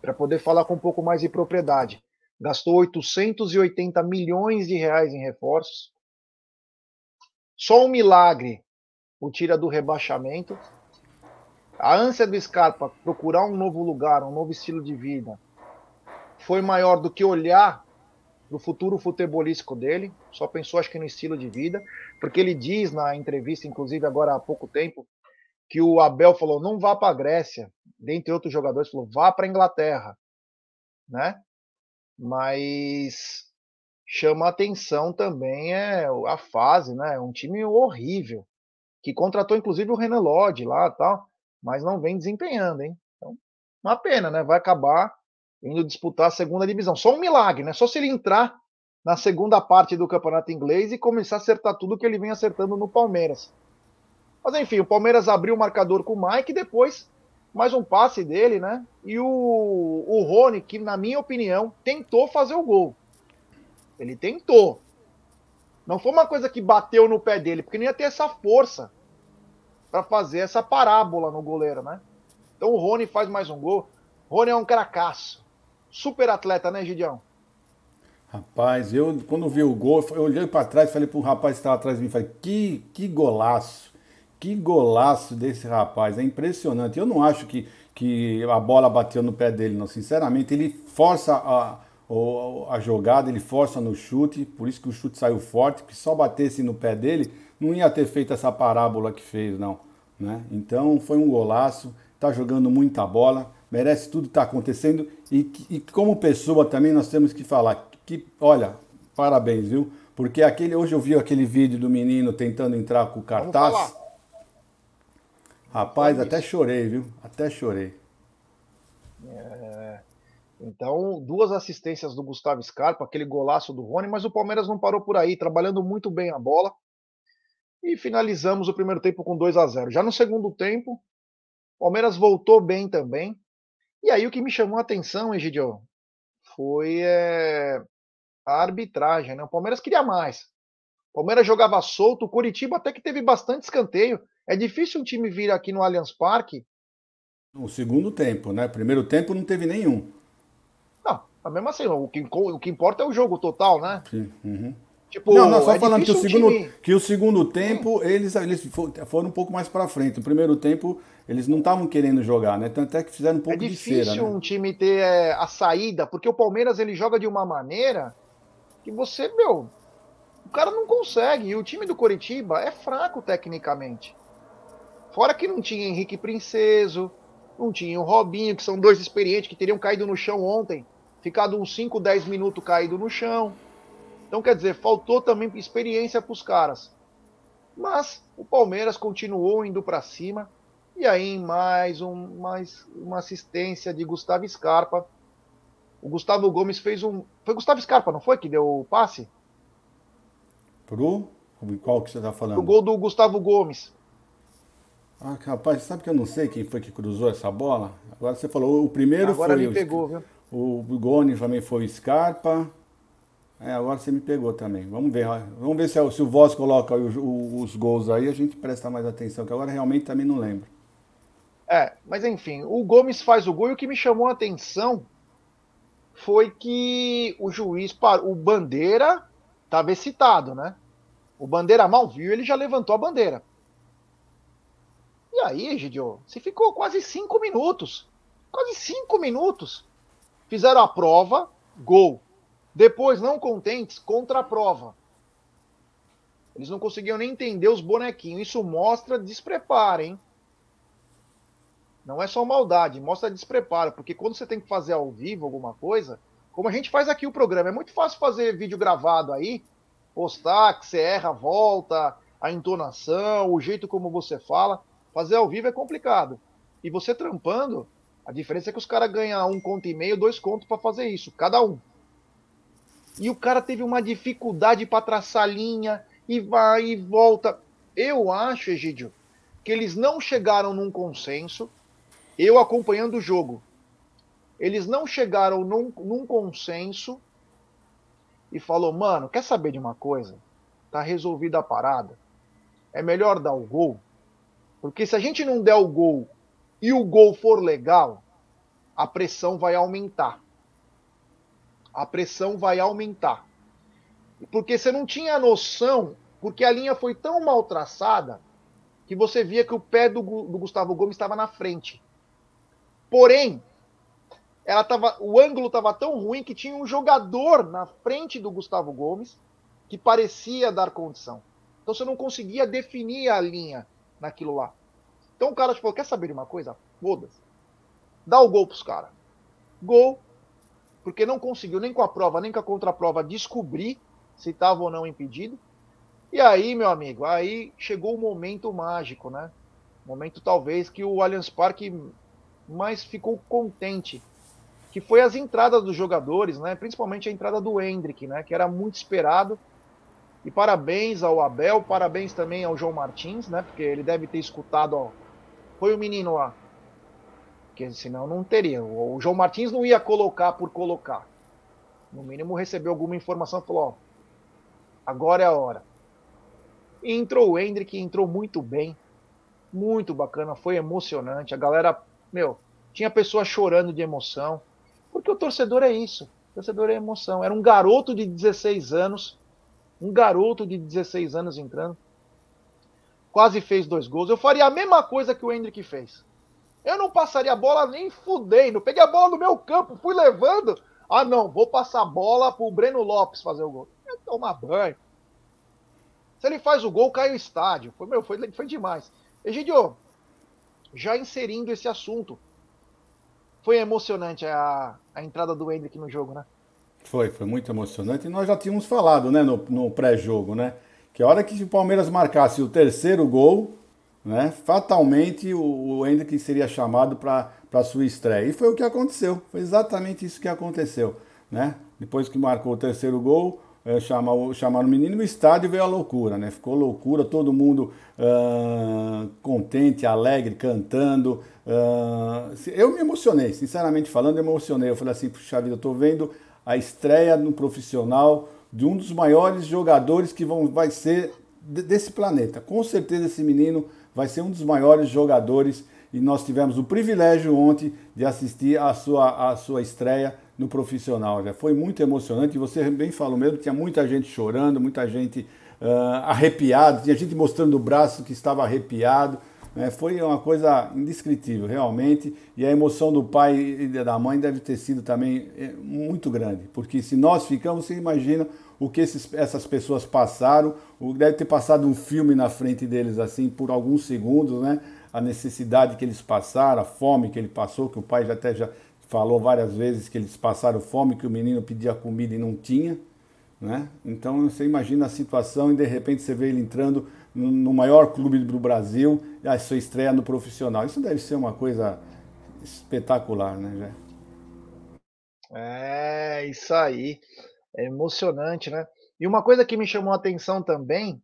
para poder falar com um pouco mais de propriedade. Gastou 880 milhões de reais em reforços. Só um milagre o tira do rebaixamento a ânsia do Scarpa procurar um novo lugar, um novo estilo de vida, foi maior do que olhar para o futuro futebolístico dele. Só pensou, acho que, no estilo de vida, porque ele diz na entrevista, inclusive agora há pouco tempo, que o Abel falou: não vá para a Grécia, dentre outros jogadores, falou: vá para a Inglaterra, né? Mas chama atenção também é a fase, né? Um time horrível que contratou inclusive o Renan Lodge lá, tal mas não vem desempenhando, hein? Então, uma pena, né? Vai acabar indo disputar a segunda divisão. Só um milagre, né? Só se ele entrar na segunda parte do campeonato inglês e começar a acertar tudo que ele vem acertando no Palmeiras. Mas enfim, o Palmeiras abriu o marcador com o Mike e depois mais um passe dele, né? E o, o Rony, que na minha opinião, tentou fazer o gol. Ele tentou. Não foi uma coisa que bateu no pé dele, porque não ia ter essa força para fazer essa parábola no goleiro, né? Então o Rony faz mais um gol. Rony é um cracaço. Super atleta, né, Gidião? Rapaz, eu quando vi o gol, eu olhei para trás e falei um rapaz que estava atrás de mim, falei, que, que golaço, que golaço desse rapaz, é impressionante. Eu não acho que, que a bola bateu no pé dele, não, sinceramente, ele força a, a jogada, ele força no chute, por isso que o chute saiu forte, que só batesse no pé dele, não ia ter feito essa parábola que fez, não. Né? Então foi um golaço, tá jogando muita bola, merece tudo que está acontecendo e, e como pessoa também nós temos que falar que, olha, parabéns, viu? Porque aquele, hoje eu vi aquele vídeo do menino tentando entrar com o cartaz. Rapaz, até chorei, viu? Até chorei. É... Então, duas assistências do Gustavo Scarpa, aquele golaço do Rony, mas o Palmeiras não parou por aí, trabalhando muito bem a bola. E finalizamos o primeiro tempo com 2 a 0 Já no segundo tempo, o Palmeiras voltou bem também. E aí o que me chamou a atenção, Egidio, foi é, a arbitragem. Né? O Palmeiras queria mais. O Palmeiras jogava solto, o Curitiba até que teve bastante escanteio. É difícil um time vir aqui no Allianz Parque. No segundo tempo, né? Primeiro tempo não teve nenhum. Não, mas mesmo assim, o que, o que importa é o jogo total, né? Sim. Uhum. Tipo, não, não, só é falando que o, segundo, time... que o segundo tempo hum. eles, eles foram um pouco mais para frente. No primeiro tempo eles não estavam querendo jogar, né? Tanto é que fizeram um pouco de cera. É difícil um time ter é, a saída, porque o Palmeiras ele joga de uma maneira que você, meu, o cara não consegue. E o time do Coritiba é fraco tecnicamente. Fora que não tinha Henrique Princeso, não tinha o Robinho, que são dois experientes que teriam caído no chão ontem, ficado uns 5, 10 minutos caído no chão. Então, quer dizer, faltou também experiência para os caras. Mas o Palmeiras continuou indo para cima. E aí, mais, um, mais uma assistência de Gustavo Scarpa. O Gustavo Gomes fez um. Foi Gustavo Scarpa, não foi? Que deu o passe? Pro? Qual que você está falando? O gol do Gustavo Gomes. Ah, rapaz, sabe que eu não sei quem foi que cruzou essa bola? Agora você falou, o primeiro Agora foi. Agora me pegou, viu? O Gomes também foi o Scarpa. É, agora você me pegou também. Vamos ver. Vamos ver se, se o Voz coloca os, os, gols aí, a gente presta mais atenção, que agora realmente também não lembro. É, mas enfim, o Gomes faz o gol e o que me chamou a atenção foi que o juiz, o Bandeira, estava excitado, né? O Bandeira mal viu, ele já levantou a bandeira. E aí, Gidio, você ficou quase cinco minutos. Quase cinco minutos. Fizeram a prova, gol. Depois, não contentes, contra a prova. Eles não conseguiam nem entender os bonequinhos. Isso mostra despreparo, hein? Não é só maldade, mostra despreparo. Porque quando você tem que fazer ao vivo alguma coisa, como a gente faz aqui o programa, é muito fácil fazer vídeo gravado aí, postar, que você erra a volta, a entonação, o jeito como você fala. Fazer ao vivo é complicado. E você trampando, a diferença é que os caras ganham um conto e meio, dois contos para fazer isso, cada um. E o cara teve uma dificuldade para traçar linha e vai e volta. Eu acho, Egídio, que eles não chegaram num consenso. Eu acompanhando o jogo, eles não chegaram num, num consenso e falou, mano, quer saber de uma coisa? Tá resolvida a parada. É melhor dar o gol, porque se a gente não der o gol e o gol for legal, a pressão vai aumentar a pressão vai aumentar. Porque você não tinha noção, porque a linha foi tão mal traçada que você via que o pé do, do Gustavo Gomes estava na frente. Porém, ela tava, o ângulo estava tão ruim que tinha um jogador na frente do Gustavo Gomes que parecia dar condição. Então você não conseguia definir a linha naquilo lá. Então o cara falou: quer saber de uma coisa? Foda-se. Dá o gol pros caras. Gol, porque não conseguiu nem com a prova, nem com a contraprova descobrir se estava ou não impedido. E aí, meu amigo, aí chegou o momento mágico, né? Momento talvez que o Allianz Parque mais ficou contente, que foi as entradas dos jogadores, né? Principalmente a entrada do Hendrick, né? Que era muito esperado. E parabéns ao Abel, parabéns também ao João Martins, né? Porque ele deve ter escutado, ó. Foi o menino lá porque senão não teria. O João Martins não ia colocar por colocar. No mínimo recebeu alguma informação e falou: ó, agora é a hora. E entrou o Hendrick, entrou muito bem, muito bacana, foi emocionante. A galera, meu, tinha pessoas chorando de emoção, porque o torcedor é isso. O torcedor é emoção. Era um garoto de 16 anos, um garoto de 16 anos entrando, quase fez dois gols. Eu faria a mesma coisa que o Hendrick fez. Eu não passaria a bola nem fudendo. Peguei a bola no meu campo, fui levando. Ah, não, vou passar a bola pro Breno Lopes fazer o gol. Tomar banho. Se ele faz o gol, cai o estádio. Foi, meu, foi, foi demais. Egidio, já inserindo esse assunto, foi emocionante a, a entrada do Hendrick no jogo, né? Foi, foi muito emocionante. E nós já tínhamos falado, né, no, no pré-jogo, né? Que a hora que o Palmeiras marcasse o terceiro gol, né, fatalmente o, o Hendrick seria chamado para a sua estreia. E foi o que aconteceu. Foi exatamente isso que aconteceu, né? Depois que marcou o terceiro gol, é, chamar, chamar o menino, no estádio veio a loucura, né? Ficou loucura, todo mundo uh, contente, alegre, cantando. Uh, eu me emocionei, sinceramente falando, eu me emocionei. Eu falei assim, puxa vida, eu tô vendo a estreia no profissional de um dos maiores jogadores que vão, vai ser desse planeta. Com certeza esse menino vai ser um dos maiores jogadores e nós tivemos o privilégio ontem de assistir a sua, a sua estreia no profissional. Já foi muito emocionante. Você bem falou mesmo, tinha muita gente chorando, muita gente uh, arrepiada, tinha gente mostrando o braço que estava arrepiado. Né? Foi uma coisa indescritível, realmente. E a emoção do pai e da mãe deve ter sido também eh, muito grande, porque se nós ficamos, você imagina o que esses, essas pessoas passaram, deve ter passado um filme na frente deles assim por alguns segundos, né? A necessidade que eles passaram, a fome que ele passou, que o pai já até já falou várias vezes que eles passaram fome, que o menino pedia comida e não tinha, né? Então você imagina a situação e de repente você vê ele entrando no, maior clube do Brasil a sua estreia no profissional. Isso deve ser uma coisa espetacular, né, Jé? É, isso aí. É emocionante, né? E uma coisa que me chamou a atenção também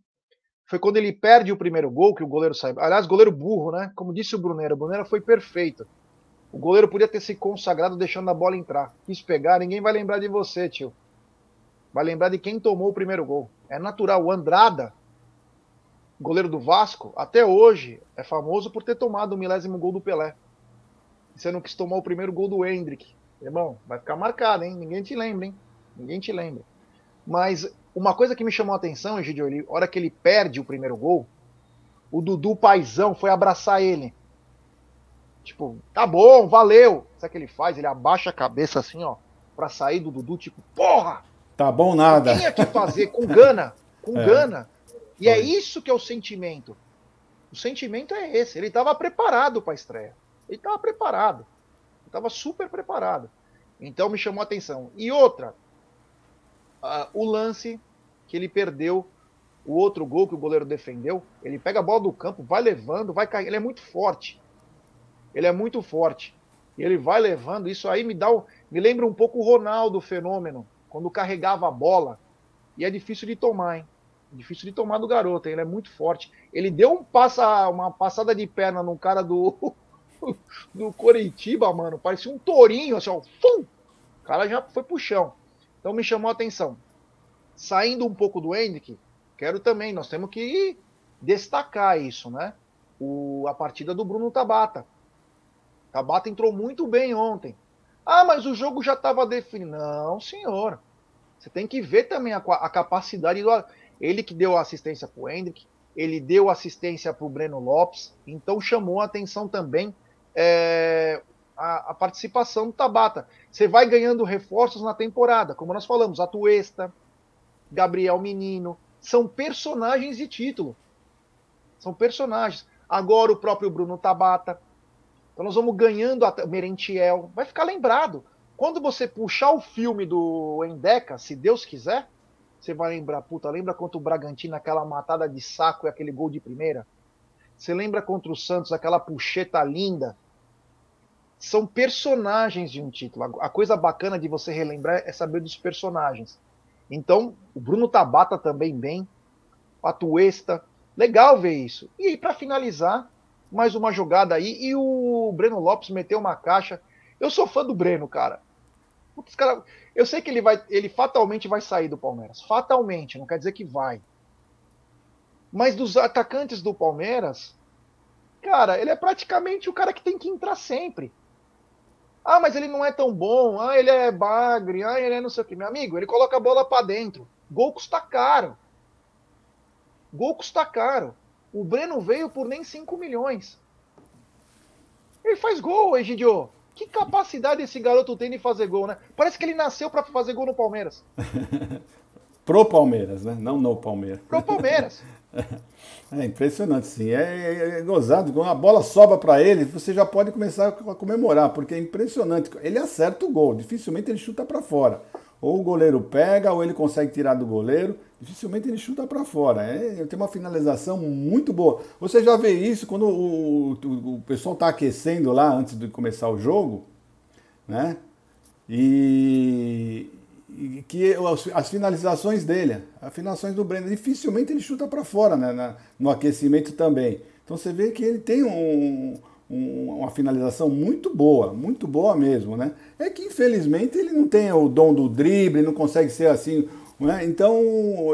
foi quando ele perde o primeiro gol, que o goleiro sai. Aliás, goleiro burro, né? Como disse o Brunera, o Brunera foi perfeito. O goleiro podia ter se consagrado deixando a bola entrar. Quis pegar, ninguém vai lembrar de você, tio. Vai lembrar de quem tomou o primeiro gol. É natural. O Andrada, goleiro do Vasco, até hoje é famoso por ter tomado o milésimo gol do Pelé. Você não quis tomar o primeiro gol do Hendrick. Irmão, vai ficar marcado, hein? Ninguém te lembra, hein? Ninguém te lembra. Mas uma coisa que me chamou a atenção, Egidio, hora que ele perde o primeiro gol, o Dudu Paizão foi abraçar ele. Tipo, tá bom, valeu. Sabe o que ele faz? Ele abaixa a cabeça assim, ó, pra sair do Dudu, tipo, porra! Tá bom nada. Tinha que fazer com gana, com é. gana. E é Foi. é isso que é o sentimento. O sentimento é esse. Ele estava preparado para a estreia. Ele estava preparado. Ele estava super preparado. Então me chamou a atenção. E outra, uh, o lance que ele perdeu, o outro gol que o goleiro defendeu, ele pega a bola do campo, vai levando, vai cair. Ele é muito forte. Ele é muito forte. E ele vai levando. Isso aí me dá, me lembra um pouco o Ronaldo fenômeno, quando carregava a bola. E é difícil de tomar, hein? Difícil de tomar do garoto, hein? ele é muito forte. Ele deu um passa, uma passada de perna num cara do do Coritiba, mano. Parecia um tourinho, assim, ó. Fum! O cara já foi pro chão. Então me chamou a atenção. Saindo um pouco do Hendrick, quero também, nós temos que destacar isso, né? O, a partida do Bruno Tabata. Tabata entrou muito bem ontem. Ah, mas o jogo já estava definido. Não, senhor. Você tem que ver também a, a capacidade do. Ele que deu assistência para o Hendrick, ele deu assistência para o Breno Lopes, então chamou a atenção também é, a, a, participação do Tabata. Você vai ganhando reforços na temporada, como nós falamos, Atuesta, Gabriel Menino, são personagens de título. São personagens. Agora o próprio Bruno Tabata. Então nós vamos ganhando a Merentiel. Vai ficar lembrado. Quando você puxar o filme do Endeca, se Deus quiser, você vai lembrar, puta, lembra contra o Bragantino aquela matada de saco e aquele gol de primeira? Você lembra contra o Santos aquela puxeta linda? São personagens de um título. A coisa bacana de você relembrar é saber dos personagens. Então, o Bruno Tabata também bem, a Tuesta, legal ver isso. E para finalizar, mais uma jogada aí e o Breno Lopes meteu uma caixa. Eu sou fã do Breno, cara. Putz, cara, eu sei que ele vai, ele fatalmente vai sair do Palmeiras. Fatalmente, não quer dizer que vai. Mas dos atacantes do Palmeiras, cara, ele é praticamente o cara que tem que entrar sempre. Ah, mas ele não é tão bom. Ah, ele é bagre. Ah, ele é não sei o que. Meu amigo, ele coloca a bola para dentro. Gol custa caro. Gol custa caro. O Breno veio por nem 5 milhões. Ele faz gol, Egidio. Que capacidade esse garoto tem de fazer gol, né? Parece que ele nasceu para fazer gol no Palmeiras. Pro Palmeiras, né? Não no Palmeiras. Pro Palmeiras. É impressionante, sim. É, é, é gozado. Quando a bola sobra para ele, você já pode começar a comemorar, porque é impressionante. Ele acerta o gol, dificilmente ele chuta para fora. Ou o goleiro pega, ou ele consegue tirar do goleiro. Dificilmente ele chuta para fora. É, tem uma finalização muito boa. Você já vê isso quando o, o, o pessoal está aquecendo lá antes de começar o jogo, né? E, que as finalizações dele, as finalizações do Breno, dificilmente ele chuta para fora né, na, no aquecimento também. Então você vê que ele tem um, um, uma finalização muito boa, muito boa mesmo, né? É que infelizmente ele não tem o dom do drible, não consegue ser assim, né? Então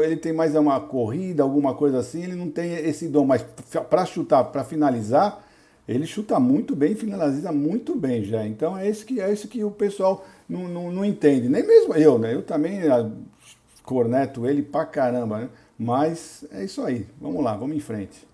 ele tem mais uma corrida, alguma coisa assim, ele não tem esse dom, mas para chutar, para finalizar, ele chuta muito bem, finaliza muito bem já. Então é isso que é isso que o pessoal não, não, não entende. Nem mesmo eu, né? Eu também ah, corneto ele pra caramba, né? Mas é isso aí. Vamos lá, vamos em frente.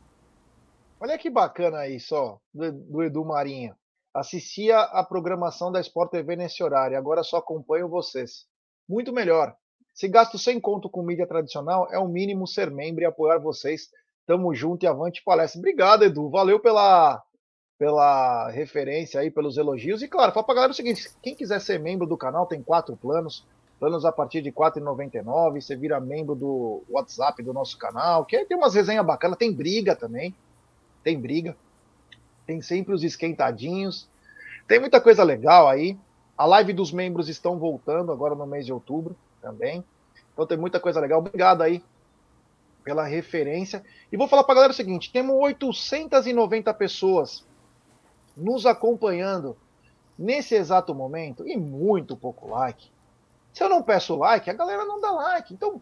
Olha que bacana isso, ó, do, Edu Marinho. Assistia a programação da Sport TV nesse horário, agora só acompanho vocês. Muito melhor. Se gasto sem conto com mídia tradicional, é o mínimo ser membro e apoiar vocês. Tamo junto e avante palestra. Obrigado, Edu. Valeu pela pela referência aí, pelos elogios. E claro, fala pra galera o seguinte: quem quiser ser membro do canal, tem quatro planos. Planos a partir de R$ 4,99. Você vira membro do WhatsApp do nosso canal, que tem umas resenhas bacanas, tem briga também. Tem briga. Tem sempre os esquentadinhos. Tem muita coisa legal aí. A live dos membros estão voltando agora no mês de outubro também. Então tem muita coisa legal. Obrigado aí pela referência. E vou falar para a galera o seguinte: temos 890 pessoas nos acompanhando nesse exato momento e muito pouco like. Se eu não peço like, a galera não dá like. Então,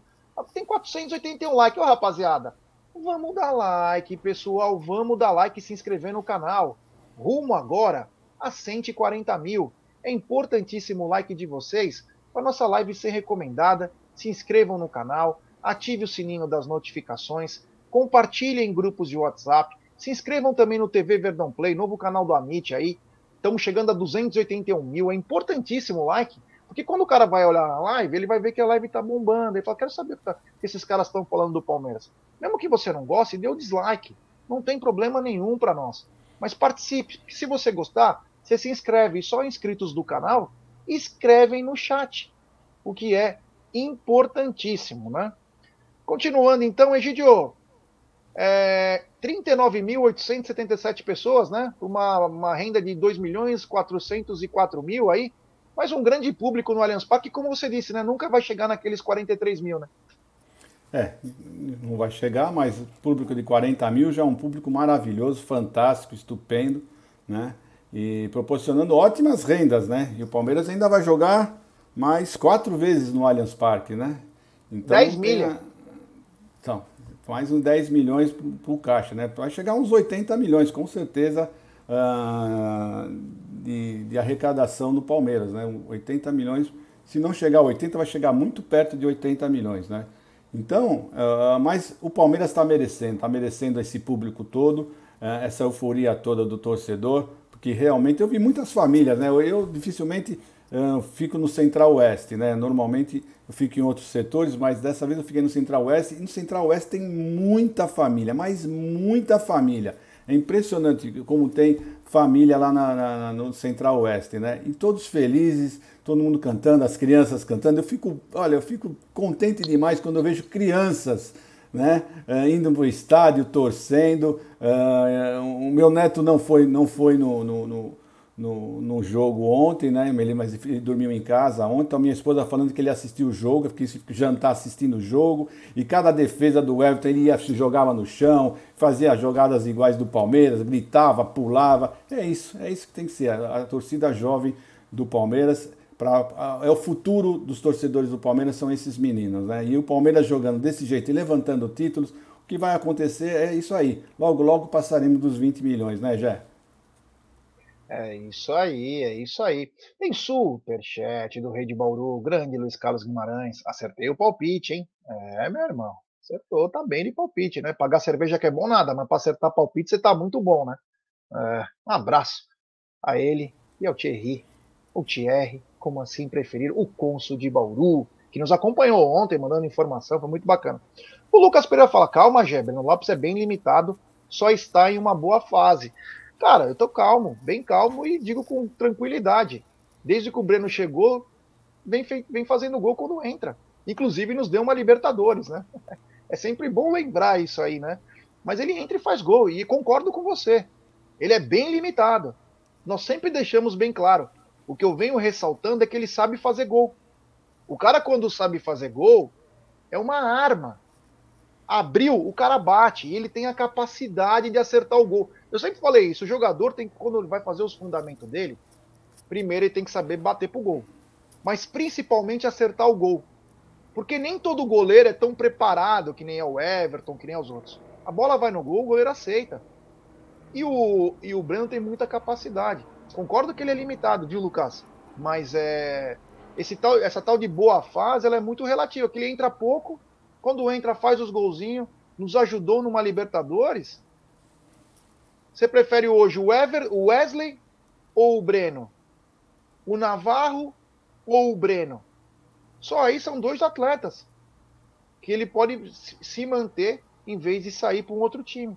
tem 481 likes. Ô, rapaziada, vamos dar like, pessoal. Vamos dar like e se inscrever no canal. Rumo agora a 140 mil. É importantíssimo o like de vocês para nossa live ser recomendada. Se inscrevam no canal, ative o sininho das notificações, compartilhem em grupos de WhatsApp, se inscrevam também no TV Verdão Play, novo canal do Amit aí. Estamos chegando a 281 mil. É importantíssimo o like, porque quando o cara vai olhar a live, ele vai ver que a live está bombando. Ele fala: Quero saber o que, tá, esses caras estão falando do Palmeiras. Mesmo que você não goste, dê o dislike. Não tem problema nenhum para nós. Mas participe. Se você gostar, você se inscreve. Só inscritos do canal escrevem no chat, o que é importantíssimo, né? Continuando então, Egidio, é, 39.877 pessoas, né? Uma, uma renda de 2 milhões 404 mil aí. Mas um grande público no Allianz Parque, como você disse, né? Nunca vai chegar naqueles 43 mil, né? É, não vai chegar, mas o público de 40 mil já é um público maravilhoso, fantástico, estupendo, né? E proporcionando ótimas rendas, né? E o Palmeiras ainda vai jogar mais quatro vezes no Allianz Parque, né? Então, 10 milhas. Então, mais uns 10 milhões para o caixa, né? Vai chegar uns 80 milhões, com certeza, uh, de, de, arrecadação no Palmeiras, né? 80 milhões, se não chegar a 80, vai chegar muito perto de 80 milhões, né? Então, uh, mas o Palmeiras está merecendo, está merecendo esse público todo, uh, essa euforia toda do torcedor, porque realmente eu vi muitas famílias, né? Eu, eu dificilmente eu fico no Central-Oeste, né? Normalmente eu fico em outros setores, mas dessa vez eu fiquei no Central-Oeste. E no Central-Oeste tem muita família, mas muita família. É impressionante como tem família lá na, na, no Central-Oeste, né? E todos felizes, todo mundo cantando, as crianças cantando. Eu fico, olha, eu fico contente demais quando eu vejo crianças né, uh, indo para o estádio, torcendo. Uh, o meu neto não foi, não foi no, no, no no, no jogo ontem, né? Mas ele dormiu em casa ontem. Então, minha esposa falando que ele assistiu o jogo, quis jantar assistindo o jogo. E cada defesa do Everton ele ia, se jogava no chão, fazia jogadas iguais do Palmeiras, gritava, pulava. É isso, é isso que tem que ser. A, a torcida jovem do Palmeiras. Pra, a, é o futuro dos torcedores do Palmeiras, são esses meninos, né? E o Palmeiras jogando desse jeito e levantando títulos, o que vai acontecer é isso aí. Logo, logo passaremos dos 20 milhões, né, Jé? É isso aí, é isso aí. Tem superchat do Rei de Bauru, grande Luiz Carlos Guimarães. Acertei o palpite, hein? É, meu irmão. Acertou, tá bem de palpite, né? Pagar cerveja que é bom nada, mas para acertar palpite você tá muito bom, né? É, um abraço a ele e ao Thierry, o Thierry, como assim preferir, o cônsul de Bauru, que nos acompanhou ontem, mandando informação, foi muito bacana. O Lucas Pereira fala: calma, Gé, Breno Lopes é bem limitado, só está em uma boa fase. Cara, eu tô calmo, bem calmo e digo com tranquilidade. Desde que o Breno chegou, vem, vem fazendo gol quando entra. Inclusive nos deu uma Libertadores, né? É sempre bom lembrar isso aí, né? Mas ele entra e faz gol, e concordo com você. Ele é bem limitado. Nós sempre deixamos bem claro. O que eu venho ressaltando é que ele sabe fazer gol. O cara, quando sabe fazer gol, é uma arma. Abriu, o cara bate, e ele tem a capacidade de acertar o gol. Eu sempre falei isso, o jogador tem quando ele vai fazer os fundamentos dele, primeiro ele tem que saber bater pro gol. Mas principalmente acertar o gol. Porque nem todo goleiro é tão preparado que nem é o Everton, que nem é os outros. A bola vai no gol, o goleiro aceita. E o, e o Breno tem muita capacidade. Concordo que ele é limitado, viu, Lucas? Mas é, esse tal, essa tal de boa fase ela é muito relativa, que ele entra pouco, quando entra faz os golzinhos, nos ajudou numa Libertadores. Você prefere hoje o, Ever, o Wesley ou o Breno? O Navarro ou o Breno? Só aí são dois atletas que ele pode se manter em vez de sair para um outro time.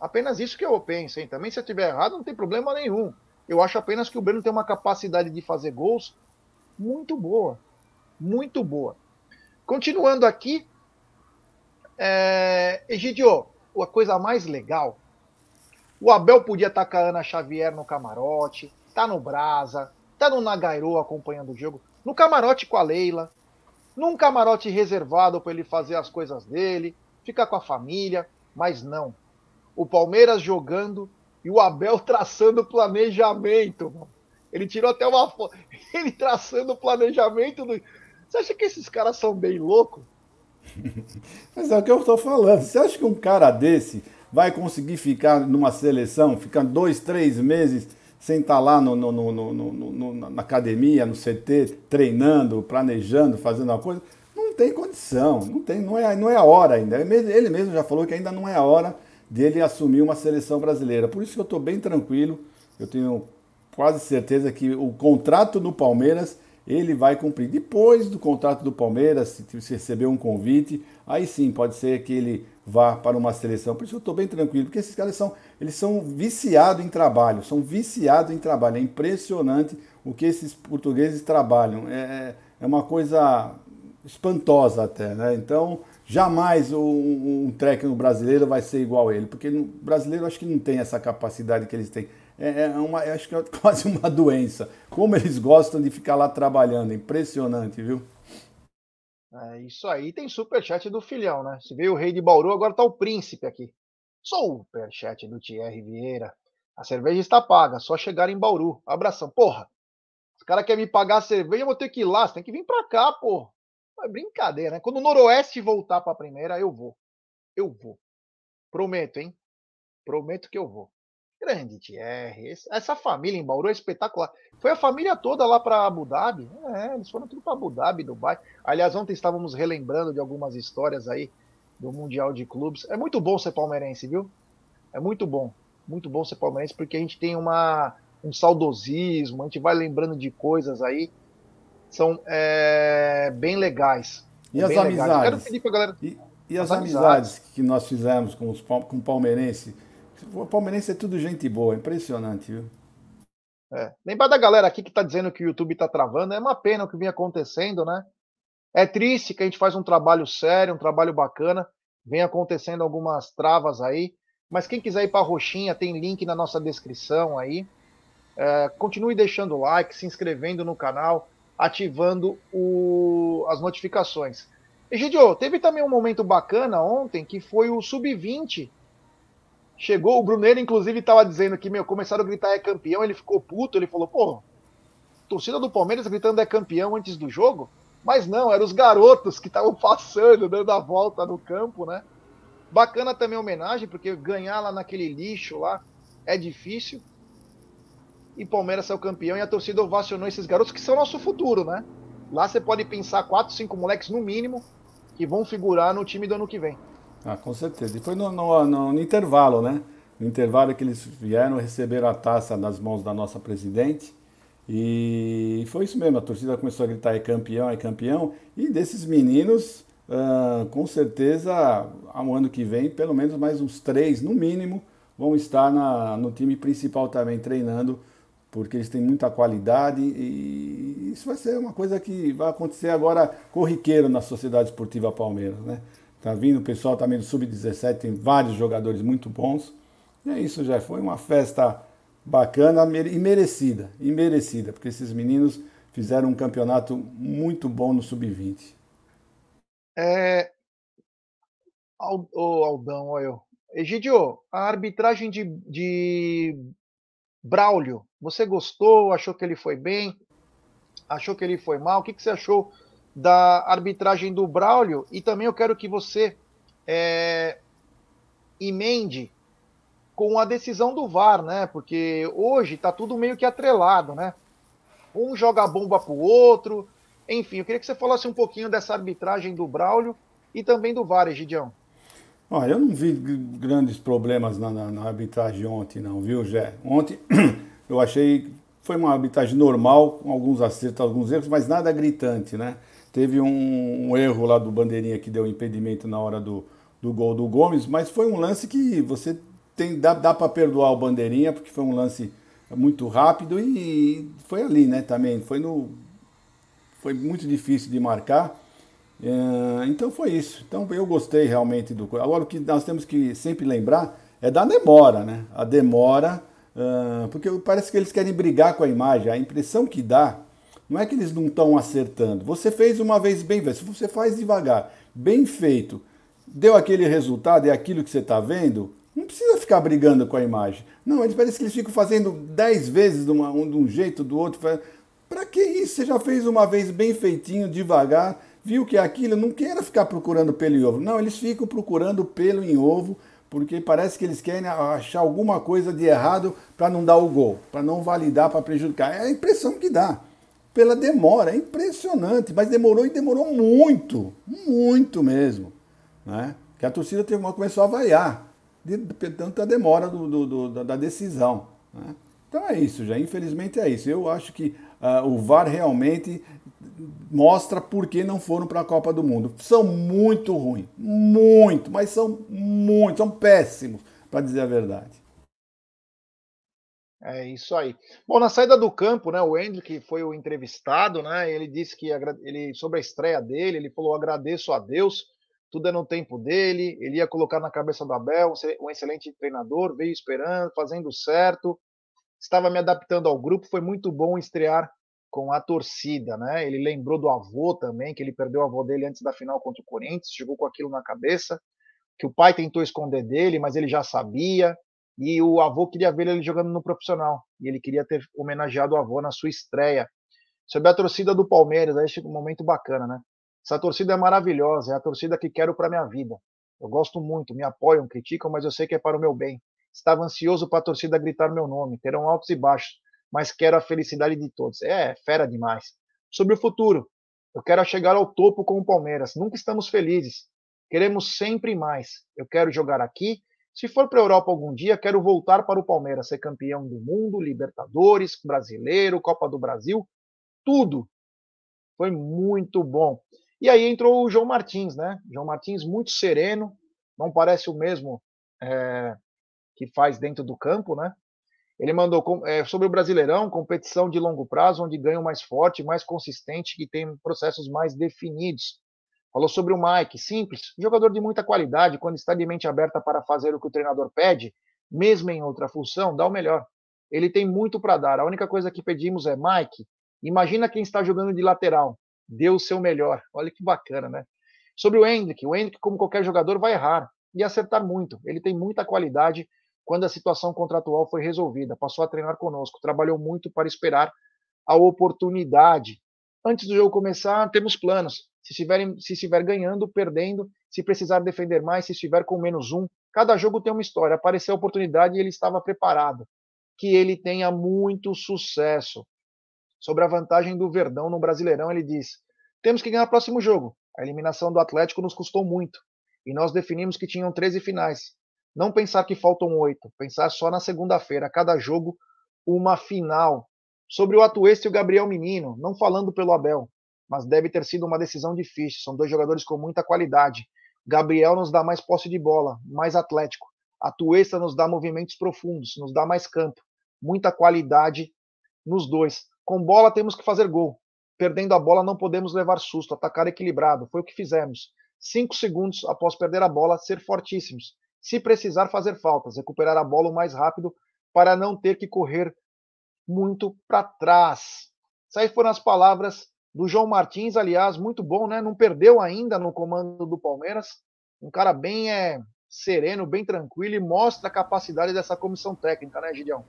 Apenas isso que eu penso, hein? Também se eu estiver errado, não tem problema nenhum. Eu acho apenas que o Breno tem uma capacidade de fazer gols muito boa. Muito boa. Continuando aqui, é... Egidio, a coisa mais legal. O Abel podia estar com a Ana Xavier no camarote, tá no Brasa, tá no Nagairo acompanhando o jogo, no camarote com a Leila, num camarote reservado para ele fazer as coisas dele, ficar com a família, mas não. O Palmeiras jogando e o Abel traçando o planejamento. Ele tirou até uma foto. Ele traçando o planejamento do. Você acha que esses caras são bem loucos? Mas é o que eu estou falando. Você acha que um cara desse vai conseguir ficar numa seleção, ficar dois, três meses sem estar tá lá no, no, no, na academia, no CT, treinando, planejando, fazendo uma coisa? Não tem condição, não, tem, não, é, não é a hora ainda. Ele mesmo já falou que ainda não é a hora dele assumir uma seleção brasileira. Por isso que eu estou bem tranquilo, eu tenho quase certeza que o contrato no Palmeiras ele vai cumprir. Depois do contrato do Palmeiras, se receber um convite, aí sim pode ser que ele vá para uma seleção. Por isso eu estou bem tranquilo, porque esses caras são, eles são viciados em trabalho, são viciados em trabalho. É impressionante o que esses portugueses trabalham. É, é, é uma coisa espantosa até, né? Então, jamais um, um técnico brasileiro vai ser igual a ele, porque o brasileiro acho que não tem essa capacidade que eles têm. É, é uma, acho que é quase uma doença. Como eles gostam de ficar lá trabalhando, impressionante, viu? É isso aí. Tem superchat do filhão, né? Se veio o rei de Bauru, agora tá o príncipe aqui. Superchat do Thierry Vieira. A cerveja está paga, só chegar em Bauru. Abração. Porra, os caras querem me pagar a cerveja, eu vou ter que ir lá. Você tem que vir pra cá, porra. É brincadeira, né? Quando o Noroeste voltar pra primeira, eu vou. Eu vou. Prometo, hein? Prometo que eu vou. Grande Thierry. Essa família em Bauru é espetacular. Foi a família toda lá para Abu Dhabi. É, eles foram tudo para Abu Dhabi, Dubai. Aliás, ontem estávamos relembrando de algumas histórias aí do Mundial de Clubes. É muito bom ser palmeirense, viu? É muito bom. Muito bom ser palmeirense porque a gente tem uma, um saudosismo, a gente vai lembrando de coisas aí. São é, bem legais. E as amizades? Galera. E, e as, as amizades, amizades que nós fizemos com, os, com o palmeirense? O palmeirense é tudo gente boa, impressionante, viu? É. Lembrar da galera aqui que tá dizendo que o YouTube tá travando, é uma pena o que vem acontecendo, né? É triste que a gente faz um trabalho sério, um trabalho bacana, vem acontecendo algumas travas aí, mas quem quiser ir para Roxinha, tem link na nossa descrição aí. É, continue deixando o like, se inscrevendo no canal, ativando o, as notificações. Egidio, teve também um momento bacana ontem que foi o Sub-20 Chegou, o Brunello, inclusive, estava dizendo que, meu, começaram a gritar é campeão, ele ficou puto, ele falou, pô, torcida do Palmeiras gritando é campeão antes do jogo? Mas não, eram os garotos que estavam passando, dando a volta no campo, né? Bacana também a homenagem, porque ganhar lá naquele lixo lá é difícil. E Palmeiras saiu campeão e a torcida ovacionou esses garotos que são nosso futuro, né? Lá você pode pensar quatro, cinco moleques no mínimo que vão figurar no time do ano que vem. Ah, com certeza. E foi no, no, no, no intervalo, né? No intervalo que eles vieram, receberam a taça nas mãos da nossa presidente E foi isso mesmo, a torcida começou a gritar: é campeão, é campeão. E desses meninos, uh, com certeza, ao ano que vem, pelo menos mais uns três, no mínimo, vão estar na, no time principal também treinando, porque eles têm muita qualidade. E isso vai ser uma coisa que vai acontecer agora corriqueiro na Sociedade Esportiva Palmeiras. Né? Tá vindo o pessoal também do Sub-17, tem vários jogadores muito bons. E é isso, já foi uma festa bacana e merecida, e merecida, porque esses meninos fizeram um campeonato muito bom no sub-20. É, o Aldão, olha eu. Egidio, a arbitragem de, de Braulio, você gostou? Achou que ele foi bem? Achou que ele foi mal? O que, que você achou da arbitragem do Braulio? E também eu quero que você é, emende com a decisão do VAR, né? Porque hoje está tudo meio que atrelado, né? Um joga a bomba pro outro. Enfim, eu queria que você falasse um pouquinho dessa arbitragem do Braulio e também do VAR, Egidião. Ah, eu não vi grandes problemas na, na, na arbitragem ontem, não, viu, Gé? Ontem eu achei foi uma arbitragem normal, com alguns acertos, alguns erros, mas nada gritante, né? Teve um, um erro lá do Bandeirinha que deu impedimento na hora do, do gol do Gomes, mas foi um lance que você tem, dá, dá para perdoar o Bandeirinha, porque foi um lance muito rápido e foi ali, né, também. Foi, no, foi muito difícil de marcar. É, então foi isso. Então eu gostei realmente do. Agora o que nós temos que sempre lembrar é da demora, né? A demora, uh, porque parece que eles querem brigar com a imagem. A impressão que dá não é que eles não estão acertando. Você fez uma vez bem se você faz devagar, bem feito, deu aquele resultado, é aquilo que você está vendo, não precisa ficar brigando com a imagem. Não, eles parece que eles ficam fazendo dez vezes de, uma, um, de um jeito, do outro. Para que isso? Você já fez uma vez bem feitinho, devagar, viu que é aquilo, não queira ficar procurando pelo em ovo. Não, eles ficam procurando pelo em ovo, porque parece que eles querem achar alguma coisa de errado para não dar o gol, para não validar, para prejudicar. É a impressão que dá. Pela demora, é impressionante, mas demorou e demorou muito, muito mesmo. Né? Que a torcida teve uma, começou a vaiar de, de tanta demora do, do, do, da decisão. Né? Então é isso, já. Infelizmente é isso. Eu acho que uh, o VAR realmente mostra por que não foram para a Copa do Mundo. São muito ruins, muito, mas são muito, são péssimos, para dizer a verdade. É isso aí. Bom, na saída do campo, né, o Hendrick foi o entrevistado, né? Ele disse que ele sobre a estreia dele, ele falou agradeço a Deus tudo é no tempo dele, ele ia colocar na cabeça do Abel, um excelente treinador, veio esperando, fazendo certo, estava me adaptando ao grupo, foi muito bom estrear com a torcida, né? Ele lembrou do avô também, que ele perdeu o avô dele antes da final contra o Corinthians, chegou com aquilo na cabeça, que o pai tentou esconder dele, mas ele já sabia, e o avô queria ver ele jogando no profissional, e ele queria ter homenageado o avô na sua estreia. Sobre a torcida do Palmeiras, aí chega um momento bacana, né? Essa torcida é maravilhosa, é a torcida que quero para minha vida. Eu gosto muito, me apoiam, criticam, mas eu sei que é para o meu bem. Estava ansioso para a torcida gritar meu nome. Terão altos e baixos, mas quero a felicidade de todos. É, fera demais. Sobre o futuro, eu quero chegar ao topo com o Palmeiras. Nunca estamos felizes. Queremos sempre mais. Eu quero jogar aqui. Se for para a Europa algum dia, quero voltar para o Palmeiras, ser campeão do mundo, Libertadores, brasileiro, Copa do Brasil, tudo. Foi muito bom. E aí entrou o João Martins, né? João Martins muito sereno, não parece o mesmo é, que faz dentro do campo, né? Ele mandou é, sobre o Brasileirão, competição de longo prazo, onde ganha o mais forte, mais consistente, que tem processos mais definidos. Falou sobre o Mike, simples, jogador de muita qualidade, quando está de mente aberta para fazer o que o treinador pede, mesmo em outra função, dá o melhor. Ele tem muito para dar. A única coisa que pedimos é, Mike, imagina quem está jogando de lateral deu o seu melhor. Olha que bacana, né? Sobre o Hendrick, o Hendrick, como qualquer jogador, vai errar e acertar muito. Ele tem muita qualidade quando a situação contratual foi resolvida. Passou a treinar conosco, trabalhou muito para esperar a oportunidade. Antes do jogo começar, temos planos. Se estiver, se estiver ganhando, perdendo, se precisar defender mais, se estiver com menos um, cada jogo tem uma história. Apareceu a oportunidade e ele estava preparado. Que ele tenha muito sucesso sobre a vantagem do Verdão no Brasileirão, ele diz: temos que ganhar o próximo jogo. A eliminação do Atlético nos custou muito. E nós definimos que tinham 13 finais. Não pensar que faltam oito, pensar só na segunda-feira, cada jogo uma final. Sobre o Atuesta e o Gabriel Menino, não falando pelo Abel, mas deve ter sido uma decisão difícil. São dois jogadores com muita qualidade. Gabriel nos dá mais posse de bola, mais atlético. Atuesta nos dá movimentos profundos, nos dá mais campo, muita qualidade nos dois. Com bola temos que fazer gol. Perdendo a bola não podemos levar susto, atacar equilibrado. Foi o que fizemos. Cinco segundos após perder a bola, ser fortíssimos. Se precisar fazer faltas, recuperar a bola o mais rápido para não ter que correr muito para trás. Essas aí foram as palavras do João Martins, aliás, muito bom, né? Não perdeu ainda no comando do Palmeiras. Um cara bem é, sereno, bem tranquilo e mostra a capacidade dessa comissão técnica, né, Gideão?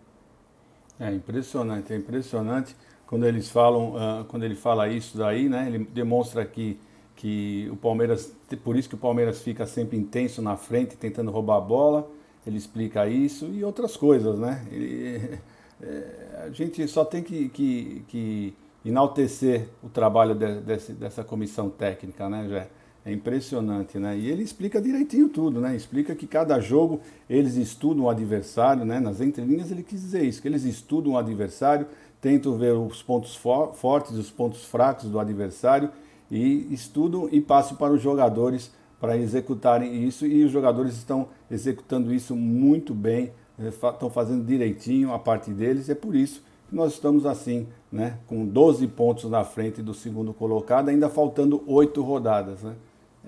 É impressionante, é impressionante quando eles falam, uh, quando ele fala isso daí, né? Ele demonstra que que o Palmeiras, por isso que o Palmeiras fica sempre intenso na frente, tentando roubar a bola. Ele explica isso e outras coisas, né? Ele, é, a gente só tem que, que, que enaltecer o trabalho de, desse, dessa comissão técnica, né, Jé? É impressionante, né? E ele explica direitinho tudo, né? Explica que cada jogo eles estudam o adversário, né? Nas entrelinhas ele quis dizer isso, que eles estudam o adversário, tentam ver os pontos for fortes, os pontos fracos do adversário e estudam e passam para os jogadores para executarem isso e os jogadores estão executando isso muito bem, estão fazendo direitinho a parte deles, é por isso que nós estamos assim, né? Com 12 pontos na frente do segundo colocado, ainda faltando oito rodadas, né?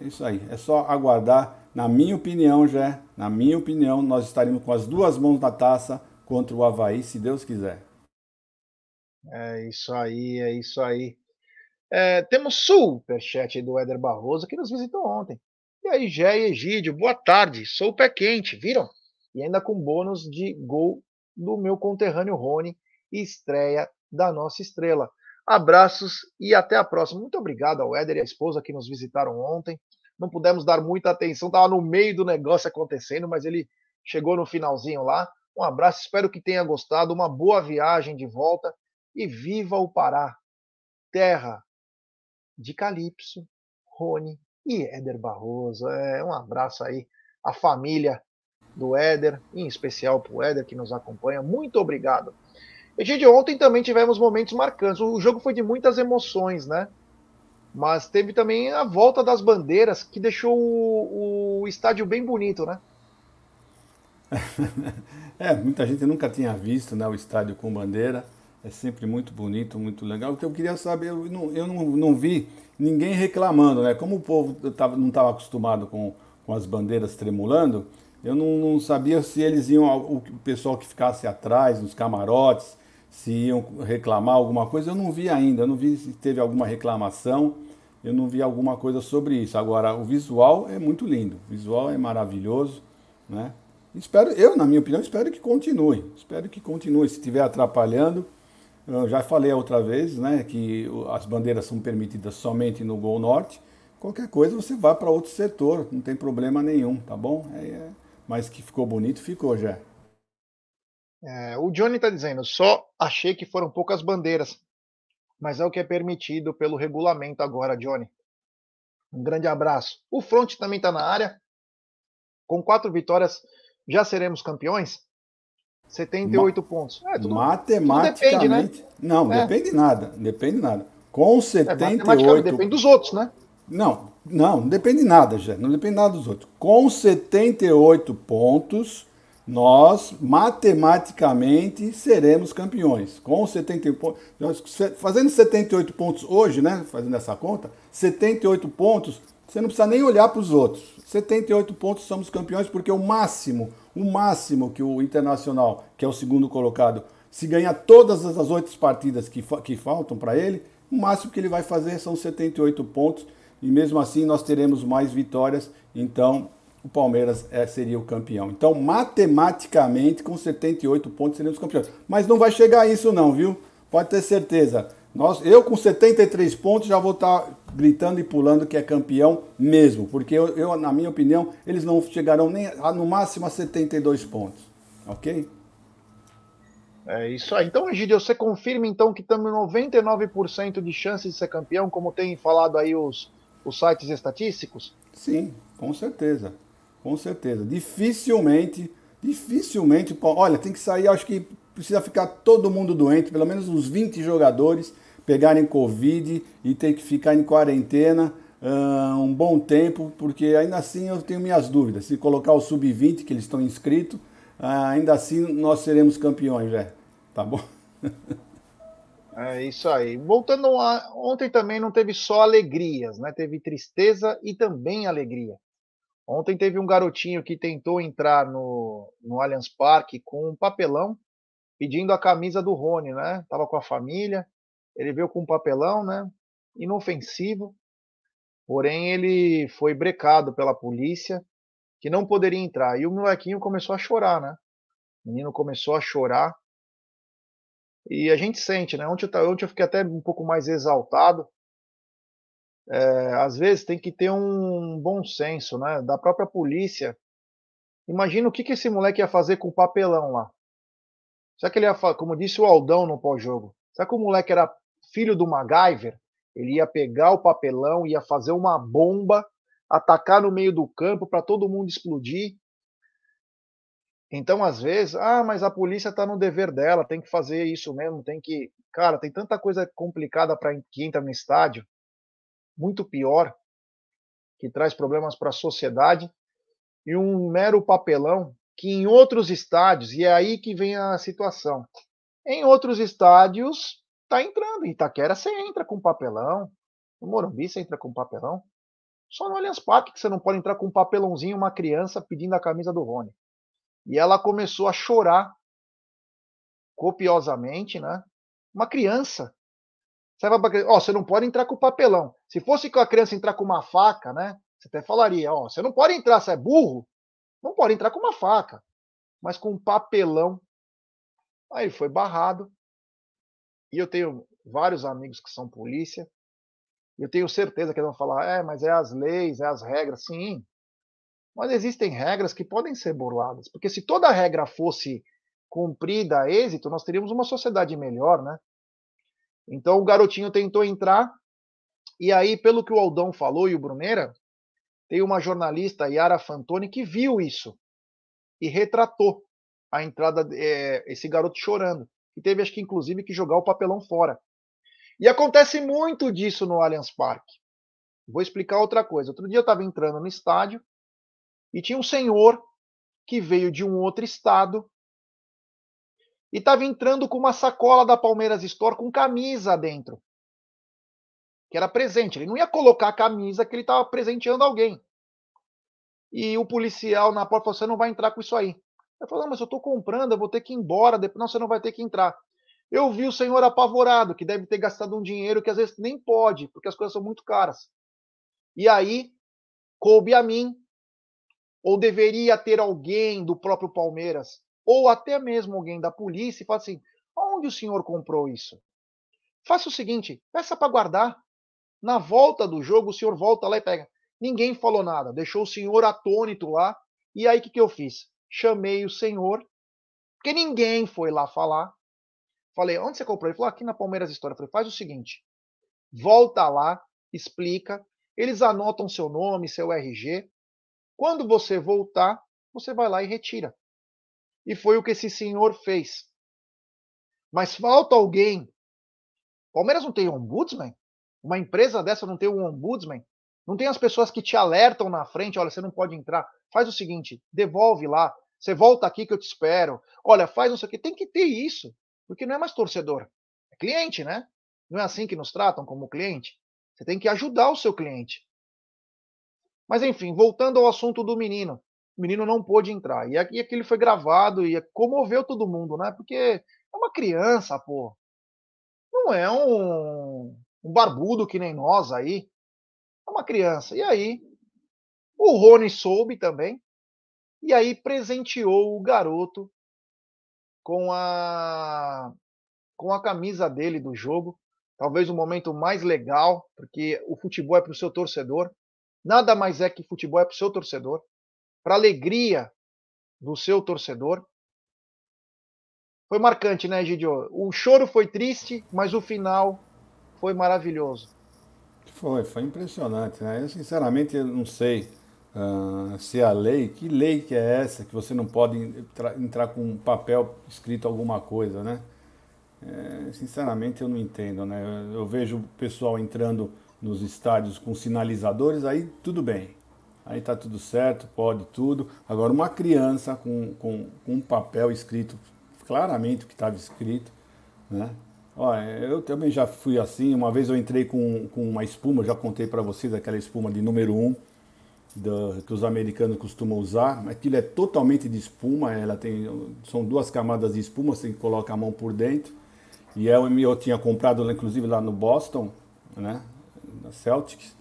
É isso aí. É só aguardar. Na minha opinião, já, na minha opinião, nós estaremos com as duas mãos na taça contra o Havaí, se Deus quiser. É isso aí, é isso aí. É, temos superchat do Éder Barroso que nos visitou ontem. E aí, Gé e Egídio, boa tarde. Sou pé quente, viram? E ainda com bônus de gol do meu conterrâneo Rony, estreia da nossa estrela. Abraços e até a próxima. Muito obrigado ao Éder e à esposa que nos visitaram ontem. Não pudemos dar muita atenção, estava no meio do negócio acontecendo, mas ele chegou no finalzinho lá. Um abraço, espero que tenha gostado. Uma boa viagem de volta e viva o Pará, terra de Calypso, Rony e Éder Barroso. É, um abraço aí à família do Éder, em especial para o Éder que nos acompanha. Muito obrigado. E de ontem também tivemos momentos marcantes. O jogo foi de muitas emoções, né? Mas teve também a volta das bandeiras, que deixou o, o estádio bem bonito, né? é, muita gente nunca tinha visto né, o estádio com bandeira. É sempre muito bonito, muito legal. O que eu queria saber, eu não, eu não, não vi ninguém reclamando, né? Como o povo não estava acostumado com, com as bandeiras tremulando, eu não, não, sabia se eles iam, o pessoal que ficasse atrás, nos camarotes, se iam reclamar alguma coisa, eu não vi ainda, eu não vi se teve alguma reclamação, eu não vi alguma coisa sobre isso. Agora, o visual é muito lindo, o visual é maravilhoso, né? Espero, eu, na minha opinião, espero que continue. Espero que continue. Se estiver atrapalhando, eu já falei outra vez, né, que as bandeiras são permitidas somente no Gol Norte. Qualquer coisa você vai para outro setor, não tem problema nenhum, tá bom? É, é, mas que ficou bonito, ficou já. É, o Johnny está dizendo, só achei que foram poucas bandeiras, mas é o que é permitido pelo regulamento agora, Johnny. Um grande abraço. O Front também está na área. Com quatro vitórias, já seremos campeões? 78 Ma pontos. É, tudo, matematicamente. Tudo depende, né? Não, é. depende nada. Depende nada. Com 78. É, depende dos outros, né? Não, não, não depende nada, já. Não depende nada dos outros. Com 78 pontos, nós matematicamente seremos campeões. Com 71 pontos, fazendo 78 pontos hoje, né, fazendo essa conta, 78 pontos, você não precisa nem olhar para os outros. 78 pontos somos campeões porque o máximo, o máximo que o Internacional, que é o segundo colocado, se ganhar todas as oito partidas que, que faltam para ele, o máximo que ele vai fazer são 78 pontos e mesmo assim nós teremos mais vitórias. Então, o Palmeiras é, seria o campeão. Então, matematicamente, com 78 pontos, seremos campeões. Mas não vai chegar a isso não, viu? Pode ter certeza. Nós, eu com 73 pontos já vou estar tá gritando e pulando que é campeão mesmo, porque eu, eu, na minha opinião, eles não chegarão nem a, no máximo a 72 pontos. Ok? É isso aí. Então, Egidio, você confirma então que estamos 99% de chances de ser campeão, como tem falado aí os, os sites estatísticos? Sim, com certeza. Com certeza. Dificilmente, dificilmente. Olha, tem que sair, acho que precisa ficar todo mundo doente, pelo menos uns 20 jogadores pegarem Covid e ter que ficar em quarentena uh, um bom tempo, porque ainda assim eu tenho minhas dúvidas. Se colocar o sub-20 que eles estão inscritos, uh, ainda assim nós seremos campeões, já. Tá bom? É isso aí. Voltando a, ontem também não teve só alegrias, né? Teve tristeza e também alegria. Ontem teve um garotinho que tentou entrar no, no Allianz Parque com um papelão pedindo a camisa do Rony, né? Tava com a família, ele veio com um papelão, né? Inofensivo. Porém, ele foi brecado pela polícia que não poderia entrar. E o molequinho começou a chorar, né? O menino começou a chorar e a gente sente, né? Ontem eu, ontem eu fiquei até um pouco mais exaltado. É, às vezes tem que ter um bom senso, né? Da própria polícia. Imagina o que, que esse moleque ia fazer com o papelão lá. Será que ele ia, como disse o Aldão no pós-jogo, será que o moleque era filho do MacGyver? Ele ia pegar o papelão, ia fazer uma bomba, atacar no meio do campo para todo mundo explodir então, às vezes, ah, mas a polícia está no dever dela, tem que fazer isso mesmo, tem que. Cara, tem tanta coisa complicada para que entra no estádio, muito pior, que traz problemas para a sociedade, e um mero papelão que em outros estádios, e é aí que vem a situação. Em outros estádios, tá entrando. Em Itaquera você entra com papelão, no Morumbi você entra com papelão. Só no Allianz Parque que você não pode entrar com um papelãozinho, uma criança pedindo a camisa do Rony. E ela começou a chorar copiosamente, né? Uma criança. Você, vai, ó, você não pode entrar com papelão. Se fosse com a criança entrar com uma faca, né? Você até falaria, ó, você não pode entrar, você é burro. Não pode entrar com uma faca. Mas com um papelão. Aí foi barrado. E eu tenho vários amigos que são polícia. Eu tenho certeza que eles vão falar, é, mas é as leis, é as regras. Sim, mas existem regras que podem ser burladas, porque se toda regra fosse cumprida a êxito, nós teríamos uma sociedade melhor, né? Então o garotinho tentou entrar, e aí, pelo que o Aldão falou e o Bruneira, tem uma jornalista, Yara Fantoni, que viu isso e retratou a entrada, é, esse garoto chorando, e teve, acho que, inclusive, que jogar o papelão fora. E acontece muito disso no Allianz Parque. Vou explicar outra coisa. Outro dia eu estava entrando no estádio, e tinha um senhor que veio de um outro estado e estava entrando com uma sacola da Palmeiras Store com camisa dentro. Que era presente. Ele não ia colocar a camisa que ele estava presenteando alguém. E o policial na porta falou: Você não vai entrar com isso aí. Falei: Não, mas eu estou comprando, eu vou ter que ir embora. Depois, não, você não vai ter que entrar. Eu vi o senhor apavorado, que deve ter gastado um dinheiro que às vezes nem pode, porque as coisas são muito caras. E aí, coube a mim ou deveria ter alguém do próprio Palmeiras, ou até mesmo alguém da polícia, e falar assim: onde o senhor comprou isso? Faça o seguinte: peça para guardar. Na volta do jogo, o senhor volta lá e pega. Ninguém falou nada, deixou o senhor atônito lá. E aí o que, que eu fiz? Chamei o senhor, porque ninguém foi lá falar. Falei, onde você comprou? Ele falou, aqui na Palmeiras História. Eu falei, faz o seguinte, volta lá, explica, eles anotam seu nome, seu RG, quando você voltar, você vai lá e retira. E foi o que esse senhor fez. Mas falta alguém. Palmeiras não tem ombudsman? Uma empresa dessa não tem um ombudsman? Não tem as pessoas que te alertam na frente, olha, você não pode entrar. Faz o seguinte, devolve lá. Você volta aqui que eu te espero. Olha, faz não sei o. Tem que ter isso. Porque não é mais torcedor. É cliente, né? Não é assim que nos tratam como cliente? Você tem que ajudar o seu cliente. Mas enfim, voltando ao assunto do menino. O menino não pôde entrar. E aquilo foi gravado e comoveu todo mundo, né? Porque é uma criança, pô. Não é um, um barbudo que nem nós aí. É uma criança. E aí, o Rony soube também. E aí presenteou o garoto com a com a camisa dele do jogo. Talvez o momento mais legal, porque o futebol é para o seu torcedor. Nada mais é que futebol é para o seu torcedor, para alegria do seu torcedor. Foi marcante, né, Gidio? O choro foi triste, mas o final foi maravilhoso. Foi, foi impressionante, né? Eu sinceramente eu não sei uh, se a lei, que lei que é essa que você não pode entrar, com um papel escrito alguma coisa, né? É, sinceramente eu não entendo, né? Eu, eu vejo o pessoal entrando nos estádios com sinalizadores, aí tudo bem. Aí tá tudo certo, pode tudo. Agora uma criança com, com, com um papel escrito claramente o que estava escrito, né? Olha, eu também já fui assim. Uma vez eu entrei com, com uma espuma, já contei para vocês aquela espuma de número 1 um, que os americanos costumam usar. Aquilo é totalmente de espuma, ela tem são duas camadas de espuma, você coloca a mão por dentro. E eu, eu tinha comprado, inclusive, lá no Boston, né, na Celtics,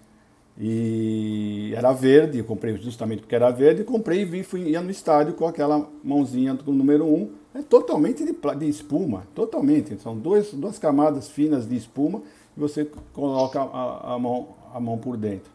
e era verde, eu comprei justamente porque era verde, comprei e vim, fui, ia no estádio com aquela mãozinha do número 1, um, é totalmente de, de, espuma, totalmente, são dois, duas camadas finas de espuma e você coloca a, a, mão, a mão por dentro.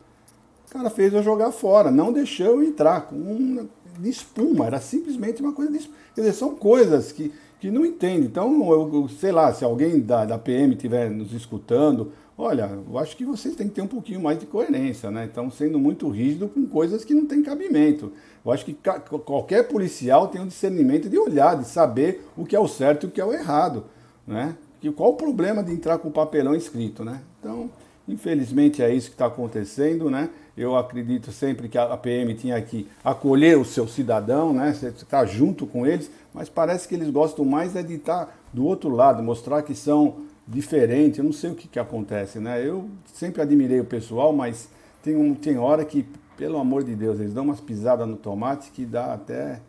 O cara fez eu jogar fora, não deixou eu entrar com uma de espuma, era simplesmente uma coisa de espuma. Quer dizer, são coisas que, que não entende. Então, eu, sei lá, se alguém da, da PM estiver nos escutando, olha, eu acho que vocês têm que ter um pouquinho mais de coerência, né? Estão sendo muito rígidos com coisas que não têm cabimento. Eu acho que qualquer policial tem um discernimento de olhar, de saber o que é o certo e o que é o errado, né? Que, qual o problema de entrar com o papelão escrito, né? Então, infelizmente é isso que está acontecendo, né? Eu acredito sempre que a PM tinha que acolher o seu cidadão, né? Você está junto com eles, mas parece que eles gostam mais é de estar tá do outro lado, mostrar que são diferentes. Eu não sei o que, que acontece, né? Eu sempre admirei o pessoal, mas tem, um, tem hora que, pelo amor de Deus, eles dão umas pisadas no tomate que dá até,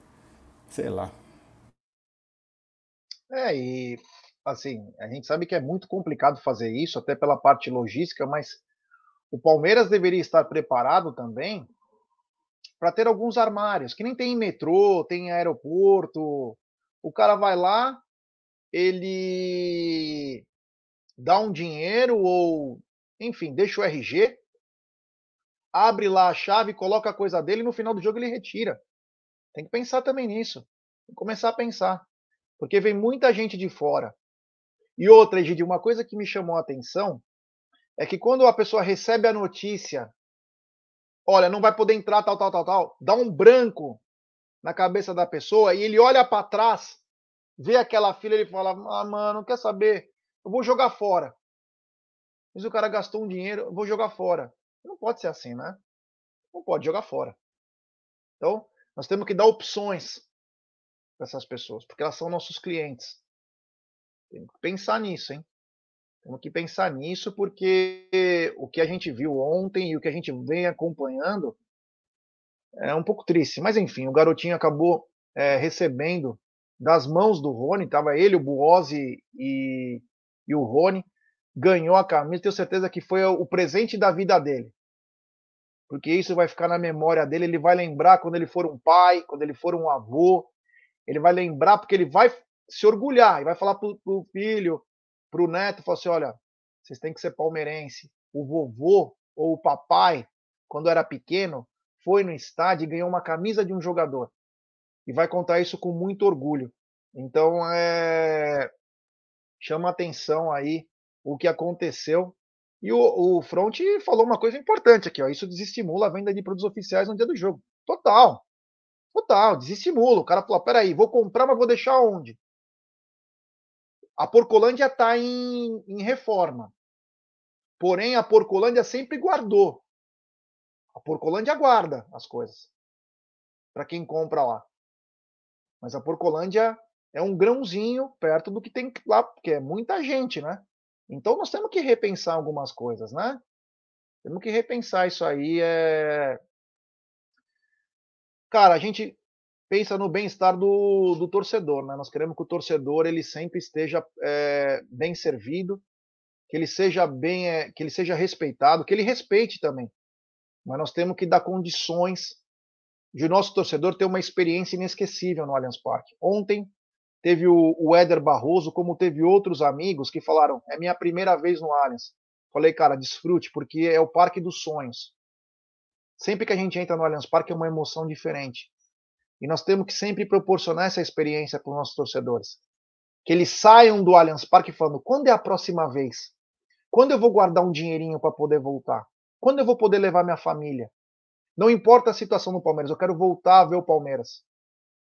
sei lá. É, e assim, a gente sabe que é muito complicado fazer isso, até pela parte logística, mas o Palmeiras deveria estar preparado também para ter alguns armários, que nem tem em metrô, tem em aeroporto. O cara vai lá, ele dá um dinheiro ou, enfim, deixa o RG, abre lá a chave, coloca a coisa dele e no final do jogo ele retira. Tem que pensar também nisso. Tem que começar a pensar. Porque vem muita gente de fora. E outra, Egide, uma coisa que me chamou a atenção é que quando a pessoa recebe a notícia, olha, não vai poder entrar, tal, tal, tal, tal, dá um branco na cabeça da pessoa e ele olha para trás, vê aquela fila e ele fala: Ah, mano, quer saber? Eu vou jogar fora. Mas o cara gastou um dinheiro, eu vou jogar fora. Não pode ser assim, né? Não pode jogar fora. Então, nós temos que dar opções para essas pessoas, porque elas são nossos clientes. Tem que pensar nisso, hein? Temos que pensar nisso porque o que a gente viu ontem e o que a gente vem acompanhando é um pouco triste. Mas enfim, o garotinho acabou é, recebendo das mãos do Rony, estava ele, o Buozzi e, e o Rony, ganhou a camisa, tenho certeza que foi o presente da vida dele. Porque isso vai ficar na memória dele, ele vai lembrar quando ele for um pai, quando ele for um avô, ele vai lembrar porque ele vai se orgulhar e vai falar para o filho, para o neto, falou assim: olha, vocês têm que ser palmeirense. O vovô ou o papai, quando era pequeno, foi no estádio e ganhou uma camisa de um jogador. E vai contar isso com muito orgulho. Então, é... chama atenção aí o que aconteceu. E o, o Front falou uma coisa importante aqui, ó. Isso desestimula a venda de produtos oficiais no dia do jogo. Total. Total, desestimula. O cara falou: peraí, vou comprar, mas vou deixar onde? A Porcolândia está em, em reforma. Porém, a Porcolândia sempre guardou. A Porcolândia guarda as coisas. Para quem compra lá. Mas a Porcolândia é um grãozinho perto do que tem lá, porque é muita gente, né? Então nós temos que repensar algumas coisas, né? Temos que repensar isso aí. É... Cara, a gente pensa no bem-estar do, do torcedor, né? Nós queremos que o torcedor ele sempre esteja é, bem servido, que ele seja bem, é, que ele seja respeitado, que ele respeite também. Mas nós temos que dar condições de o nosso torcedor ter uma experiência inesquecível no Allianz Parque. Ontem teve o, o Éder Barroso, como teve outros amigos que falaram: é minha primeira vez no Allianz. Falei, cara, desfrute, porque é o parque dos sonhos. Sempre que a gente entra no Allianz Parque é uma emoção diferente. E nós temos que sempre proporcionar essa experiência para os nossos torcedores. Que eles saiam do Allianz Parque falando: quando é a próxima vez? Quando eu vou guardar um dinheirinho para poder voltar? Quando eu vou poder levar minha família? Não importa a situação no Palmeiras, eu quero voltar a ver o Palmeiras.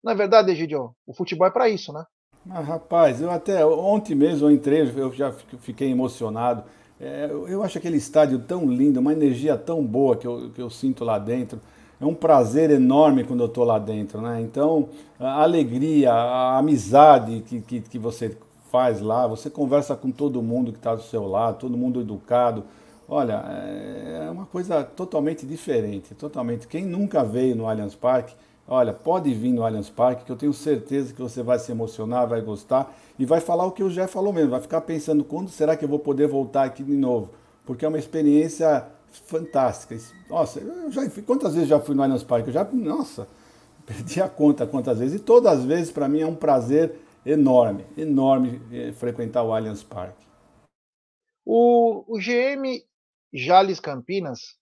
Na é verdade, Egidio, o futebol é para isso, né? Mas, rapaz, eu até ontem mesmo eu entrei, eu já fiquei emocionado. É, eu acho aquele estádio tão lindo, uma energia tão boa que eu, que eu sinto lá dentro. É um prazer enorme quando eu estou lá dentro, né? Então, a alegria, a amizade que, que, que você faz lá, você conversa com todo mundo que está do seu lado, todo mundo educado. Olha, é uma coisa totalmente diferente, totalmente. Quem nunca veio no Allianz Parque, olha, pode vir no Allianz Parque, que eu tenho certeza que você vai se emocionar, vai gostar e vai falar o que o Jé falou mesmo, vai ficar pensando quando será que eu vou poder voltar aqui de novo, porque é uma experiência fantástica. Nossa, eu já quantas vezes já fui no Allianz Parque? Eu já, nossa, perdi a conta quantas vezes e todas as vezes para mim é um prazer enorme, enorme eh, frequentar o Allianz Parque. O, o GM Jales Campinas,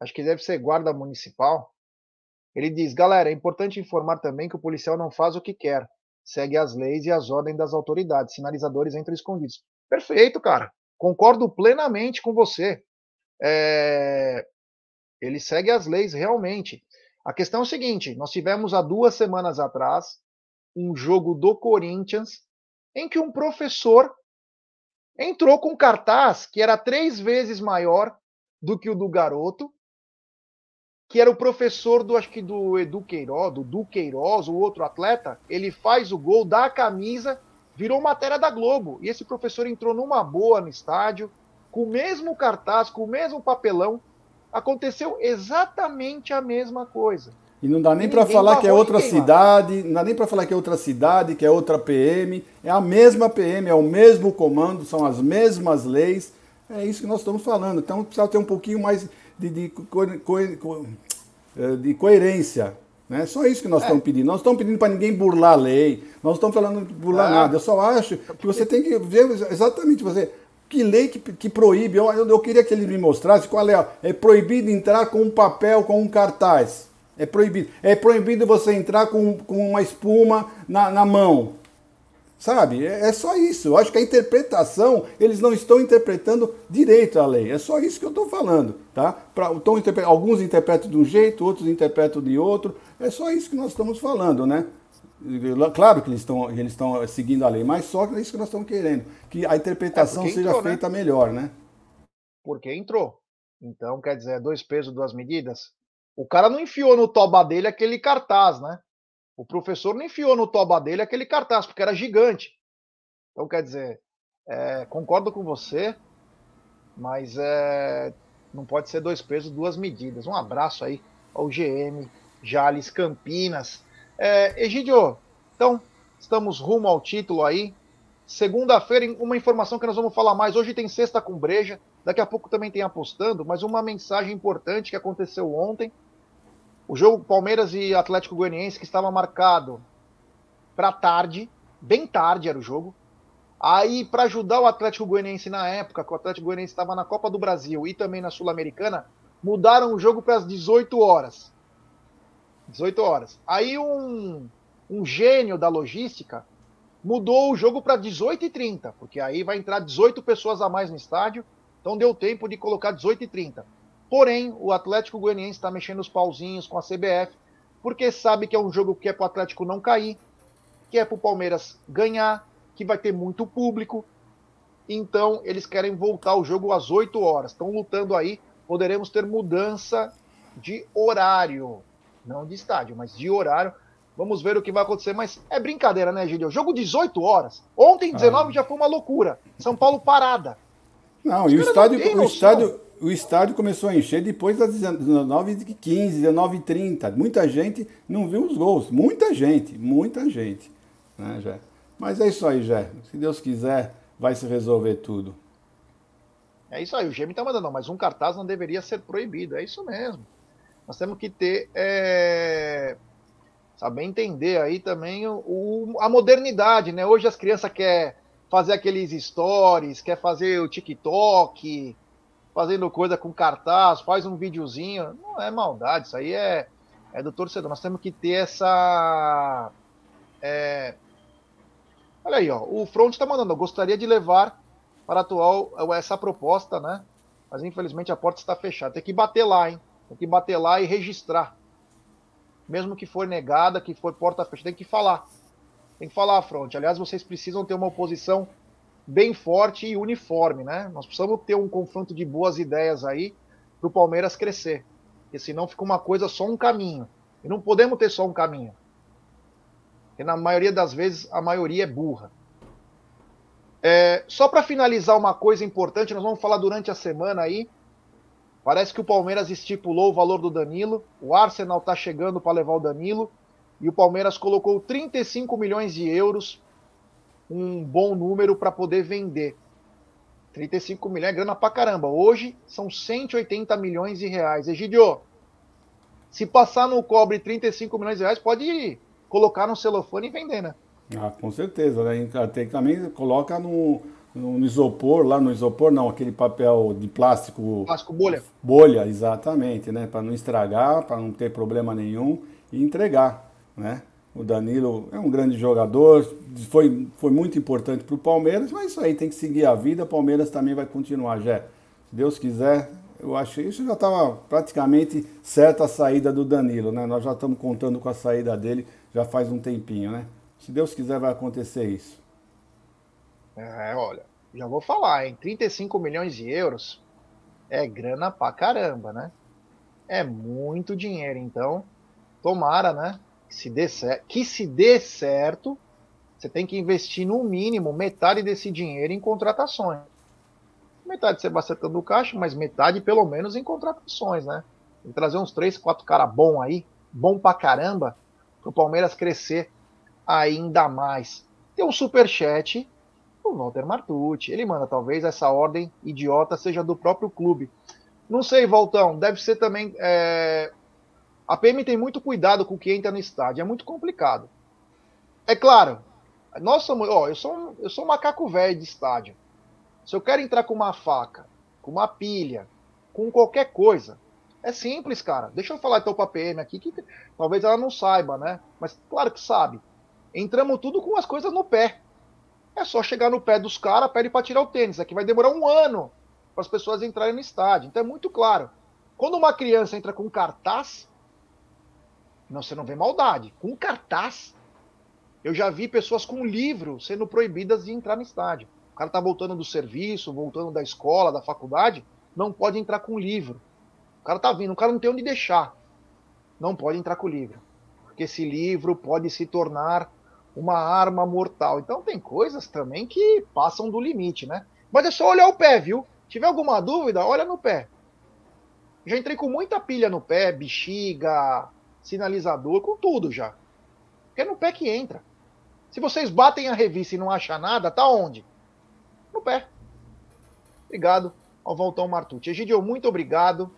acho que deve ser guarda municipal, ele diz: galera, é importante informar também que o policial não faz o que quer, segue as leis e as ordens das autoridades, sinalizadores entram escondidos. Perfeito, cara. Concordo plenamente com você. É... Ele segue as leis realmente. A questão é o seguinte: nós tivemos há duas semanas atrás um jogo do Corinthians em que um professor entrou com cartaz que era três vezes maior do que o do garoto, que era o professor do acho que do Edu Queiroz, do Duqueiroz, o outro atleta, ele faz o gol, dá a camisa, virou matéria da Globo. E esse professor entrou numa boa no estádio, com o mesmo cartaz, com o mesmo papelão. Aconteceu exatamente a mesma coisa. E não dá nem para falar que é outra cidade, não dá nem para falar que é outra cidade, que é outra PM. É a mesma PM, é o mesmo comando, são as mesmas leis. É isso que nós estamos falando. Então precisa ter um pouquinho mais de, de, co, co, eh, de coerência. Né? Só isso que nós é. estamos pedindo. Nós estamos pedindo para ninguém burlar a lei. Nós não estamos falando de burlar é. nada. Eu só acho que você tem que ver exatamente você. Que lei que, que proíbe? Eu, eu, eu, queria que ele me mostrasse qual é. É proibido entrar com um papel, com um cartaz. É proibido. É proibido você entrar com, com uma espuma na, na mão. Sabe? É, é, só isso. Eu acho que a interpretação, eles não estão interpretando direito a lei. É só isso que eu estou falando. Tá? Pra, então, alguns interpretam de um jeito, outros interpretam de outro. É só isso que nós estamos falando, né? Claro que eles estão, eles estão seguindo a lei, mas só é isso que nós estamos querendo. Que a interpretação é seja entrou, né? feita melhor, né? Porque entrou. Então, quer dizer, dois pesos, duas medidas. O cara não enfiou no toba dele aquele cartaz, né? O professor não enfiou no toba dele aquele cartaz, porque era gigante. Então, quer dizer, é, concordo com você, mas é, não pode ser dois pesos, duas medidas. Um abraço aí ao GM, Jales Campinas. É, Egidio, então, estamos rumo ao título aí. Segunda-feira, uma informação que nós vamos falar mais. Hoje tem sexta com breja, daqui a pouco também tem apostando, mas uma mensagem importante que aconteceu ontem o jogo Palmeiras e Atlético Goianiense que estava marcado para tarde, bem tarde era o jogo. Aí, para ajudar o Atlético Goianiense na época, que o Atlético Goianiense estava na Copa do Brasil e também na Sul-Americana, mudaram o jogo para as 18 horas. 18 horas. Aí um, um gênio da logística mudou o jogo para 18h30, porque aí vai entrar 18 pessoas a mais no estádio, então deu tempo de colocar 18h30. Porém, o Atlético Goianiense está mexendo os pauzinhos com a CBF, porque sabe que é um jogo que é para o Atlético não cair, que é para o Palmeiras ganhar, que vai ter muito público. Então, eles querem voltar o jogo às 8 horas. Estão lutando aí. Poderemos ter mudança de horário. Não de estádio, mas de horário. Vamos ver o que vai acontecer. Mas é brincadeira, né, Gilio? Jogo 18 horas. Ontem, 19, ah. já foi uma loucura. São Paulo parada. Não, Os e o estádio, o estádio, o estádio começou a encher depois das 19h15, 19h30. Muita gente não viu os gols. Muita gente, muita gente. Né, Jé? Mas é isso aí, Jé. Se Deus quiser, vai se resolver tudo. É isso aí, o Gêmeo está mandando, mas um cartaz não deveria ser proibido. É isso mesmo. Nós temos que ter. É... Saber entender aí também o, o, a modernidade, né? Hoje as crianças querem fazer aqueles stories, quer fazer o TikTok, fazendo coisa com cartaz, faz um videozinho. Não é maldade, isso aí é, é do torcedor. Nós temos que ter essa. É... Olha aí, ó. O Front está mandando. Eu gostaria de levar para atual essa proposta, né? Mas infelizmente a porta está fechada. Tem que bater lá, hein? Tem que bater lá e registrar. Mesmo que for negada, que for porta fechada, tem que falar. Tem que falar, fronte. Aliás, vocês precisam ter uma oposição bem forte e uniforme, né? Nós precisamos ter um confronto de boas ideias aí para o Palmeiras crescer. Porque senão fica uma coisa só um caminho. E não podemos ter só um caminho. Porque na maioria das vezes a maioria é burra. É, só para finalizar uma coisa importante, nós vamos falar durante a semana aí. Parece que o Palmeiras estipulou o valor do Danilo. O Arsenal está chegando para levar o Danilo. E o Palmeiras colocou 35 milhões de euros um bom número para poder vender. 35 milhões é grana pra caramba. Hoje são 180 milhões de reais. Egidio, se passar no cobre 35 milhões de reais, pode colocar no celofane e vender, né? Ah, com certeza, né? Tem, também coloca no, no isopor, lá no isopor não, aquele papel de plástico. Plástico bolha. Bolha, exatamente, né? Para não estragar, para não ter problema nenhum e entregar, né? O Danilo é um grande jogador, foi, foi muito importante para o Palmeiras, mas isso aí tem que seguir a vida. O Palmeiras também vai continuar, Jé. Se Deus quiser, eu acho isso já estava praticamente certa a saída do Danilo, né? Nós já estamos contando com a saída dele já faz um tempinho, né? Se Deus quiser, vai acontecer isso. É, olha, já vou falar, em 35 milhões de euros é grana pra caramba, né? É muito dinheiro, então tomara, né? Se dê, que se dê certo, você tem que investir no mínimo metade desse dinheiro em contratações. Metade você vai acertando o caixa, mas metade pelo menos em contratações, né? Tem que trazer uns três, quatro caras bom aí, bom pra caramba, para o Palmeiras crescer ainda mais. Tem um superchat o Walter Martucci. Ele manda, talvez essa ordem idiota seja do próprio clube. Não sei, Voltão, deve ser também é, a PM tem muito cuidado com o que entra no estádio, é muito complicado. É claro, somos, ó, eu sou, eu sou um macaco velho de estádio. Se eu quero entrar com uma faca, com uma pilha, com qualquer coisa, é simples, cara. Deixa eu falar então pra PM aqui, que talvez ela não saiba, né? Mas claro que sabe. Entramos tudo com as coisas no pé. É só chegar no pé dos caras, pede para tirar o tênis. Aqui vai demorar um ano para as pessoas entrarem no estádio. Então é muito claro. Quando uma criança entra com cartaz, não, você não vê maldade. Com cartaz. Eu já vi pessoas com livro sendo proibidas de entrar no estádio. O cara tá voltando do serviço, voltando da escola, da faculdade, não pode entrar com livro. O cara tá vindo, o cara não tem onde deixar. Não pode entrar com livro. Porque esse livro pode se tornar uma arma mortal. Então tem coisas também que passam do limite, né? Mas é só olhar o pé, viu? Se tiver alguma dúvida, olha no pé. Já entrei com muita pilha no pé, bexiga, sinalizador, com tudo já. Porque é no pé que entra. Se vocês batem a revista e não acham nada, tá onde? No pé. Obrigado ao Valtão Martucci. Egidio, muito obrigado.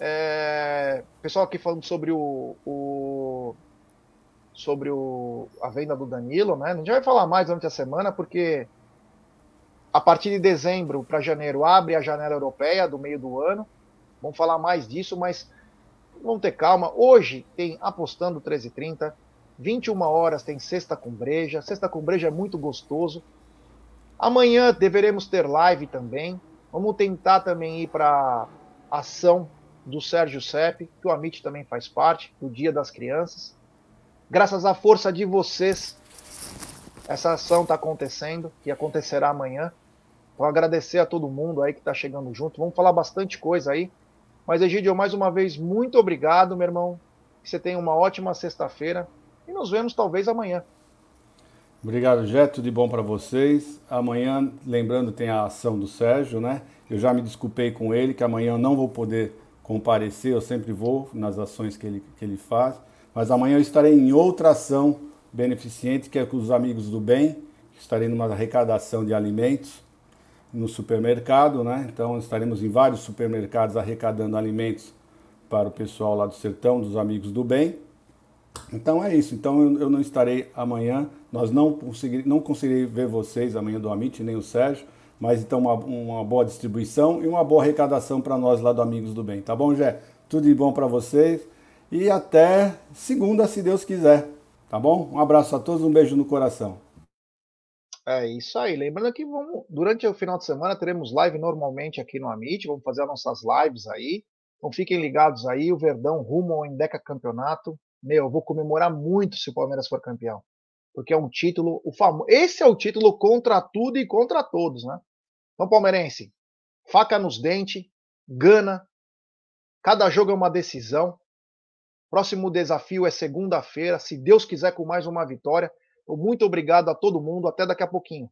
É... Pessoal aqui falando sobre o, o, sobre o, a venda do Danilo, né? A gente vai falar mais durante a semana, porque a partir de dezembro para janeiro abre a janela europeia do meio do ano. Vamos falar mais disso, mas vamos ter calma. Hoje tem Apostando 13h30, 21 horas tem Sexta com Breja. Sexta com Breja é muito gostoso. Amanhã deveremos ter live também. Vamos tentar também ir para ação do Sérgio Sepp, que o Amit também faz parte, do Dia das Crianças. Graças à força de vocês, essa ação está acontecendo e acontecerá amanhã. Vou agradecer a todo mundo aí que está chegando junto. Vamos falar bastante coisa aí. Mas, Egidio, mais uma vez, muito obrigado, meu irmão. Que você tenha uma ótima sexta-feira e nos vemos talvez amanhã. Obrigado, Jé. Tudo de bom para vocês. Amanhã, lembrando, tem a ação do Sérgio, né? Eu já me desculpei com ele, que amanhã eu não vou poder comparecer, eu sempre vou nas ações que ele, que ele faz. Mas amanhã eu estarei em outra ação beneficente, que é com os amigos do bem. Estarei numa arrecadação de alimentos no supermercado, né? Então estaremos em vários supermercados arrecadando alimentos para o pessoal lá do sertão, dos amigos do bem. Então é isso. Então eu, não estarei amanhã. Nós não conseguirei, não conseguirei ver vocês amanhã do Amit, nem o Sérgio. Mas então uma, uma boa distribuição e uma boa arrecadação para nós lá do Amigos do Bem. Tá bom, Jé? Tudo de bom para vocês. E até segunda, se Deus quiser. Tá bom? Um abraço a todos, um beijo no coração. É isso aí. Lembrando que vamos, durante o final de semana teremos live normalmente aqui no Amit, vamos fazer as nossas lives aí. Então fiquem ligados aí, o Verdão rumo ao Endeca Campeonato. Meu, eu vou comemorar muito se o Palmeiras for campeão. Porque é um título, o famo... esse é o título contra tudo e contra todos, né? Então, palmeirense, faca nos dentes, gana. Cada jogo é uma decisão. Próximo desafio é segunda-feira, se Deus quiser, com mais uma vitória. Muito obrigado a todo mundo. Até daqui a pouquinho.